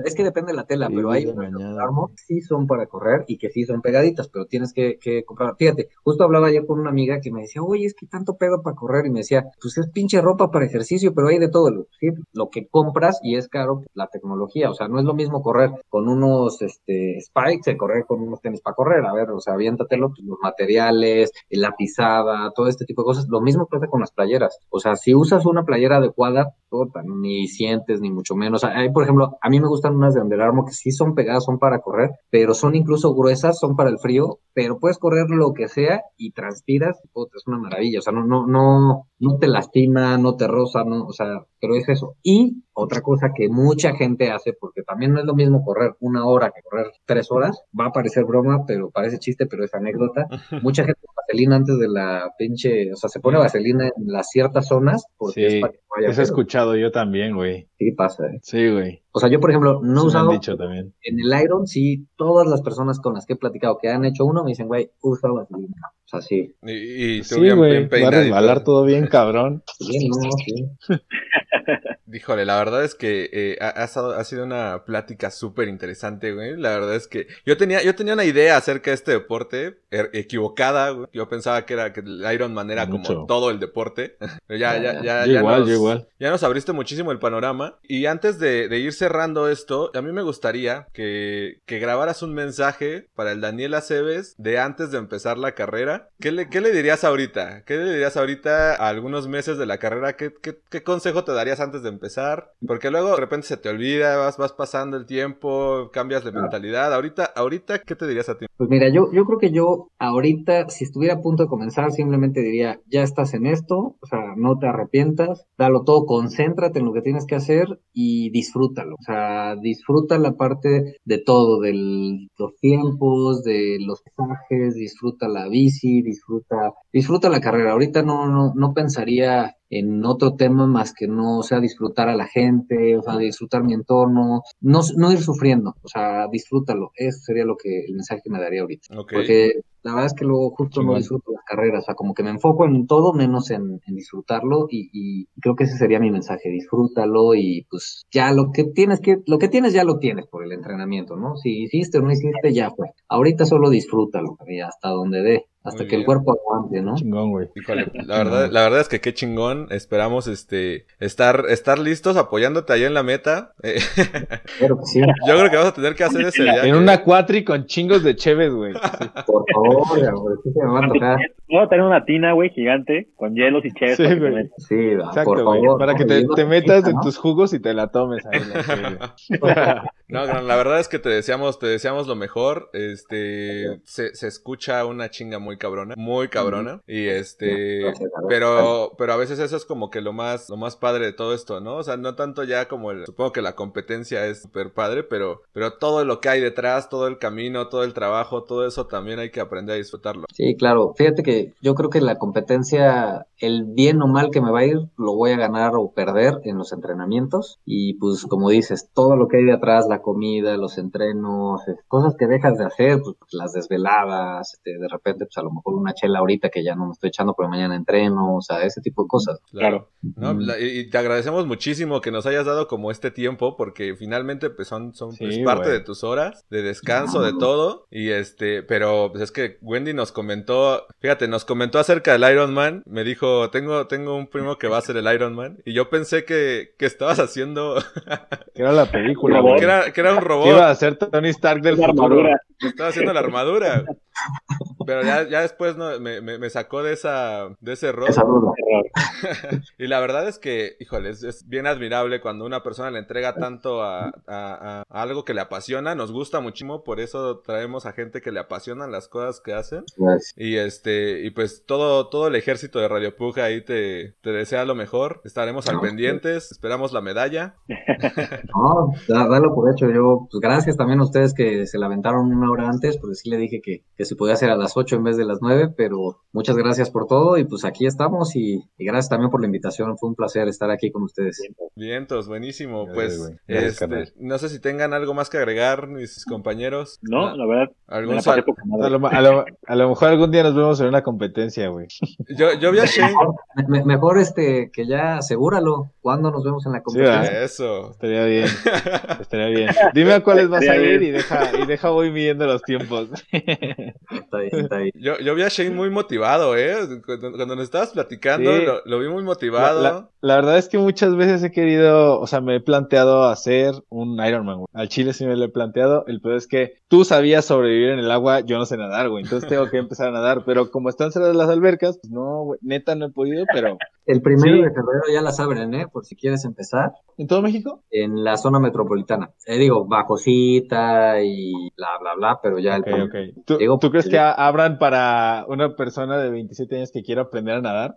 es que depende de la tela, Sí, pero hay. Under Armour que sí son para correr y que sí son pegaditas, pero tienes que, que comprar. Fíjate, justo hablaba ayer con una amiga que me decía, oye, es que tanto pedo para correr, y me decía, pues es pinche ropa para ejercicio, pero hay de todo. Lo, que compras y es caro, la tecnología, o sea, no es lo mismo correr con unos este, spikes que correr con unos tenis para correr, a ver, o sea, aviéntatelo, pues, los materiales, la pisada, todo este tipo de cosas. Lo mismo pasa con las playeras. O sea, si usas una playera adecuada, ni sientes, ni mucho menos. Hay, por ejemplo, a mí me gustan unas de Under Armour que sí son pegadas, son para correr, pero son incluso gruesas, son para el frío, pero puedes correr lo que sea y transpiras, puta, es una maravilla. O sea, no, no, no, no te lastima, no te roza, no, o sea, pero es eso. Y otra cosa que mucha gente hace, porque también no es lo mismo correr una hora que correr tres horas, va a parecer broma, pero parece chiste, pero es anécdota. Mucha gente vaselina antes de la pinche, o sea, se pone vaselina en las ciertas zonas porque Sí, es para que no haya Eso he escuchado yo también, güey. Sí, pasa, ¿eh? Sí, güey. O sea, yo, por ejemplo, no he usado han dicho también. en el Iron, sí, todas las personas con las que he platicado que han hecho uno me dicen, güey, usa vaselina. O sea, sí. Y, y tú Sí, bien, güey. bien Va a resbalar todo bien, cabrón. Sí, no, sí. Híjole, la verdad es que eh, ha, sido una plática súper interesante, güey. La verdad es que yo tenía, yo tenía una idea acerca de este deporte er- equivocada, güey. Yo pensaba que era que el Ironman era Mucho. como todo el deporte. Pero ya, ya, ya, ya igual, nos, igual. ya nos abriste muchísimo el panorama. Y antes de, de ir cerrando esto, a mí me gustaría que, que grabaras un mensaje para el Daniel Aceves de antes de empezar la carrera. ¿Qué le, qué le dirías ahorita? ¿Qué le dirías ahorita a algunos meses de la carrera? ¿Qué, qué, qué consejo te darías antes de empezar? Porque luego de repente se te olvida, vas, vas pasando el tiempo, cambias de mentalidad. Ahorita, ahorita, ¿qué te dirías a ti? Pues mira, yo, yo creo que yo ahorita, si estuviera a punto de comenzar, simplemente diría, ya estás en esto, o sea, no te arrepientas, dalo todo, concéntrate en lo que tienes que hacer y disfrútalo. O sea, disfruta la parte de todo, de los tiempos, de los pasajes, disfruta la bici, disfruta, disfruta la carrera. Ahorita no, no, no pensaría en otro tema más que no, o sea, disfrutar a la gente, o sea, disfrutar mi entorno, no, no ir sufriendo, o sea, disfrútalo. Eso sería lo que el mensaje que me daría ahorita. Ok. Porque la verdad es que luego justo no disfruto las carreras, o sea, como que me enfoco en todo menos en, en disfrutarlo y, y creo que ese sería mi mensaje, disfrútalo y pues ya lo que tienes que, lo que tienes ya lo tienes por el entrenamiento, ¿no? Si hiciste o no hiciste, ya fue. Ahorita solo disfrútalo y hasta donde dé, hasta Muy que el cuerpo aguante, ¿no? Chingón, güey. Híjole, la verdad, la verdad es que qué chingón. Esperamos este estar, estar listos apoyándote allá en la meta. Eh, sí. yo creo que vamos a tener que hacer ese viaje. En una cuatri con chingos de cheves, güey. Por favor, güey, sí se me va a tocar. Voy a tener una tina, güey, gigante, con hielos y cheves. Sí, para que güey. te metas. Sí, va, por Exacto, güey. favor. Para que te, metas en ¿no? tus jugos y te la tomes ahí. la. No, gran, la verdad es que te deseamos, te deseamos lo mejor. Este, se, se escucha una chinga muy cabrona, muy cabrona. Y este, Gracias, pero, pero a veces eso es como que lo más, lo más padre de todo esto, ¿no? O sea, no tanto ya como el, supongo que la competencia es súper padre, pero, pero todo lo que hay detrás, todo el camino, todo el trabajo, todo eso también hay que aprender a disfrutarlo. Sí, claro. Fíjate que yo creo que la competencia, el bien o mal que me va a ir, lo voy a ganar o perder en los entrenamientos. Y pues como dices, todo lo que hay de atrás, la comida, los entrenos, eh, cosas que dejas de hacer, pues las desveladas, este, de repente pues a lo mejor una chela ahorita que ya no me estoy echando pero mañana entreno, o sea, ese tipo de cosas. Claro. ¿no? Y te agradecemos muchísimo que nos hayas dado como este tiempo, porque finalmente pues son, son pues, Sí, parte güey. de tus horas, de descanso, de todo. Y este, pero pues es que Wendy nos comentó, fíjate, nos comentó acerca del Iron Man. Me dijo, tengo, tengo un primo que va a ser el Iron Man. Y yo pensé que, que estabas haciendo, Que era la película, que era, que era un Que robot. iba a ser Tony Stark del La futuro. armadura. que estaba haciendo la armadura. Pero ya, ya después no, me, me- me sacó de esa, de ese. Esa. Error. Y la verdad es que, híjole, es, es bien admirable cuando una persona le entrega tanto a, a- algo que le apasiona, nos gusta muchísimo, por eso traemos a gente que le apasionan las cosas que hacen. Y este, y pues todo, todo el ejército de Radio Puja ahí te, te desea lo mejor. Estaremos al pendientes, esperamos la medalla. No, da- dalo por hecho. Yo, pues gracias también a ustedes que se la aventaron una hora antes, porque sí le dije que, que se podía hacer a las 8 en vez de las 9, pero muchas gracias por todo y pues aquí estamos y, y gracias también por la invitación. Fue un placer estar aquí con ustedes. Vientos, buenísimo. Gracias, Pues. Gracias, este, no sé si tengan algo más que agregar, mis compañeros. No, la verdad, ¿Algún la sal- A lo, a lo- a lo mejor algún día nos vemos en una competencia, güey. Yo, yo vi a Shane. Me- me- mejor este que ya asegúralo. ¿Cuándo nos vemos en la competencia? Eso. Estaría bien. Estaría bien. Dime a cuáles vas a ir y deja, y deja voy midiendo los tiempos. Está bien, está bien. Yo, yo vi a Shane muy motivado, ¿eh? Cuando, cuando nos estabas platicando, Sí. lo, lo vi muy motivado. la- la verdad es que muchas veces he querido, o sea, me he planteado hacer un Ironman, güey. Al chile sí me lo he planteado. El peor es que tú sabías sobrevivir en el agua, yo no sé nadar, güey. Entonces tengo que empezar a nadar. Pero como están cerradas las albercas, pues no, güey. Neta no he podido, pero. El primero Sí. de febrero ya las abren, ¿eh? Por si quieres empezar. ¿En todo México? En la zona metropolitana. Eh, digo, bajo cita y bla, bla, bla, pero ya el Ok, primero. ok. ¿Tú, Digo, tú crees que a- abran para una persona de 27 años que quiera aprender a nadar?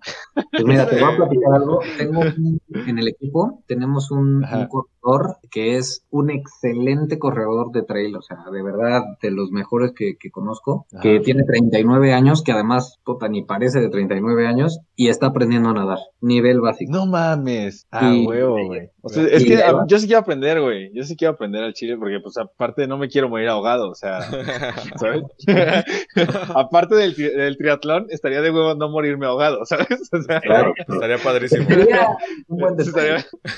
Pues mira, te voy a platicar algo. Tengo un- en el equipo, tenemos un, corredor que es un excelente corredor de trail, o sea, de verdad, de los mejores que, que conozco, Ajá. que tiene 39 años, que además, puta, ni parece de 39 años, y está aprendiendo a nadar, nivel básico. No mames. Ah, huevo, güey. O sea, es que a- yo sí quiero aprender, güey. Yo sí quiero aprender al chile porque, pues, aparte no me quiero morir ahogado, o sea, ¿sabes? aparte del, tri- del triatlón, estaría de huevo no morirme ahogado, ¿sabes? O sea, Claro. Estaría padrísimo. Sería un buen estaría,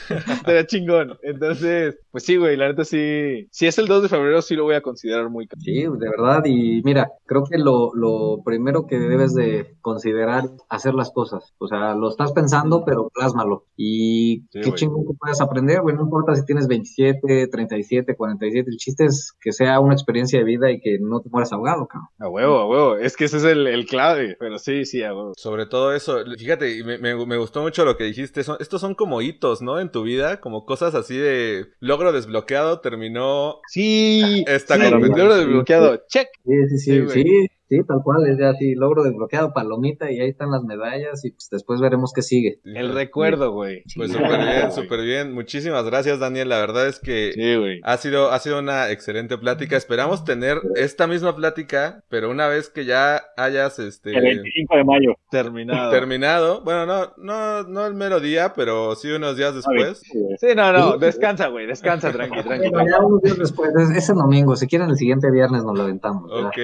estaría chingón. Entonces, pues sí, güey, la neta sí. Si es el 2 de febrero, sí lo voy a considerar muy caro. Sí, de verdad, y mira, creo que lo, lo primero que debes de considerar es hacer las cosas. O sea, lo estás pensando, pero plásmalo. Y Sí, qué chingón que puedas aprender, güey, no importa si tienes 27, 37, 47, el chiste es que sea una experiencia de vida y que no te mueras ahogado, cabrón. A huevo, a huevo. Es que ese es el, el clave, pero sí, sí, a huevo. Sobre todo eso, fíjate, y me, me- me gustó mucho lo que dijiste. Son, estos son como hitos, ¿no? En tu vida, como cosas así de logro desbloqueado, terminó. Sí, Esta sí, logro desbloqueado. Check. Sí, sí, Sí, sí, sí, tal cual, es ya así, logro desbloqueado, palomita, y ahí están las medallas, y pues después veremos qué sigue. El recuerdo, güey. Pues súper bien, súper bien. Muchísimas gracias, Daniel. La verdad es que Sí, ha sido, ha sido una excelente plática. Esperamos tener esta misma plática, pero una vez que ya hayas este El 25 de mayo. Terminado. terminado. Bueno, no, no, no el mero día, pero sí unos días después. Sí, no, no, descansa, güey, descansa, tranqui, tranqui. Bueno, ya unos días después, es, ese domingo, si quieren el siguiente viernes nos lo aventamos. Ok.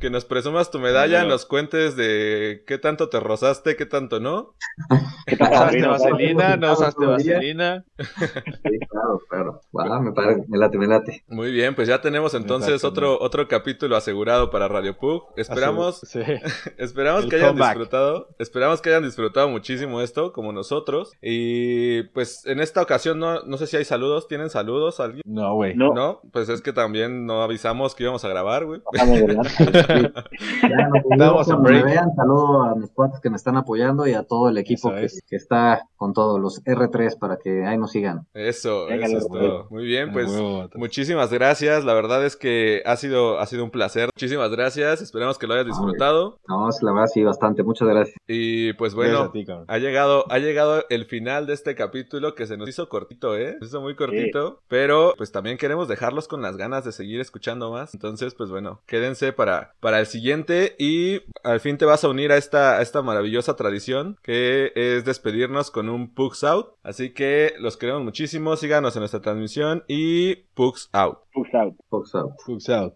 Que nos presumas tu medalla, Bueno. nos cuentes de qué tanto te rozaste, qué tanto no. ¿Qué tal, ¿Usaste padrino? vaselina? ¿No usaste vaselina? Sí, claro, claro. Me parece, me late, me late. Muy bien, pues ya tenemos entonces otro, otro capítulo asegurado para Radio Pug. Esperamos, Sí. esperamos El que hayan comeback. disfrutado, esperamos que hayan disfrutado muchísimo esto, como nosotros. Y pues en esta ocasión no, no sé si hay saludos, ¿tienen saludos alguien? No, güey. No, No, pues es que también no avisamos que íbamos a grabar, güey. Vemos Damos a me break. vean. Saludo a mis cuates que me están apoyando y a todo el equipo que, es. que está con todos los R3 para que ahí nos sigan. Eso, Venga, eso es todo. Muy bien, pues huevo, muchísimas gracias. La verdad es que ha sido, ha sido un placer. Muchísimas gracias. Esperemos que lo hayas disfrutado. No, la verdad sí, bastante. Muchas gracias. Y pues bueno, ti, ha llegado, ha llegado el final de este capítulo que se nos hizo cortito, ¿eh? Se hizo muy cortito. Pero pues también queremos dejarlos con las ganas de seguir escuchando más. Entonces, pues bueno, quédense para, para el siguiente. Y al fin te vas a unir a esta, a esta maravillosa tradición que es despedirnos con un Pugs Out. Así que los queremos muchísimo. Síganos en nuestra transmisión y Pugs Out. Push out. Fox out. Fuchs out.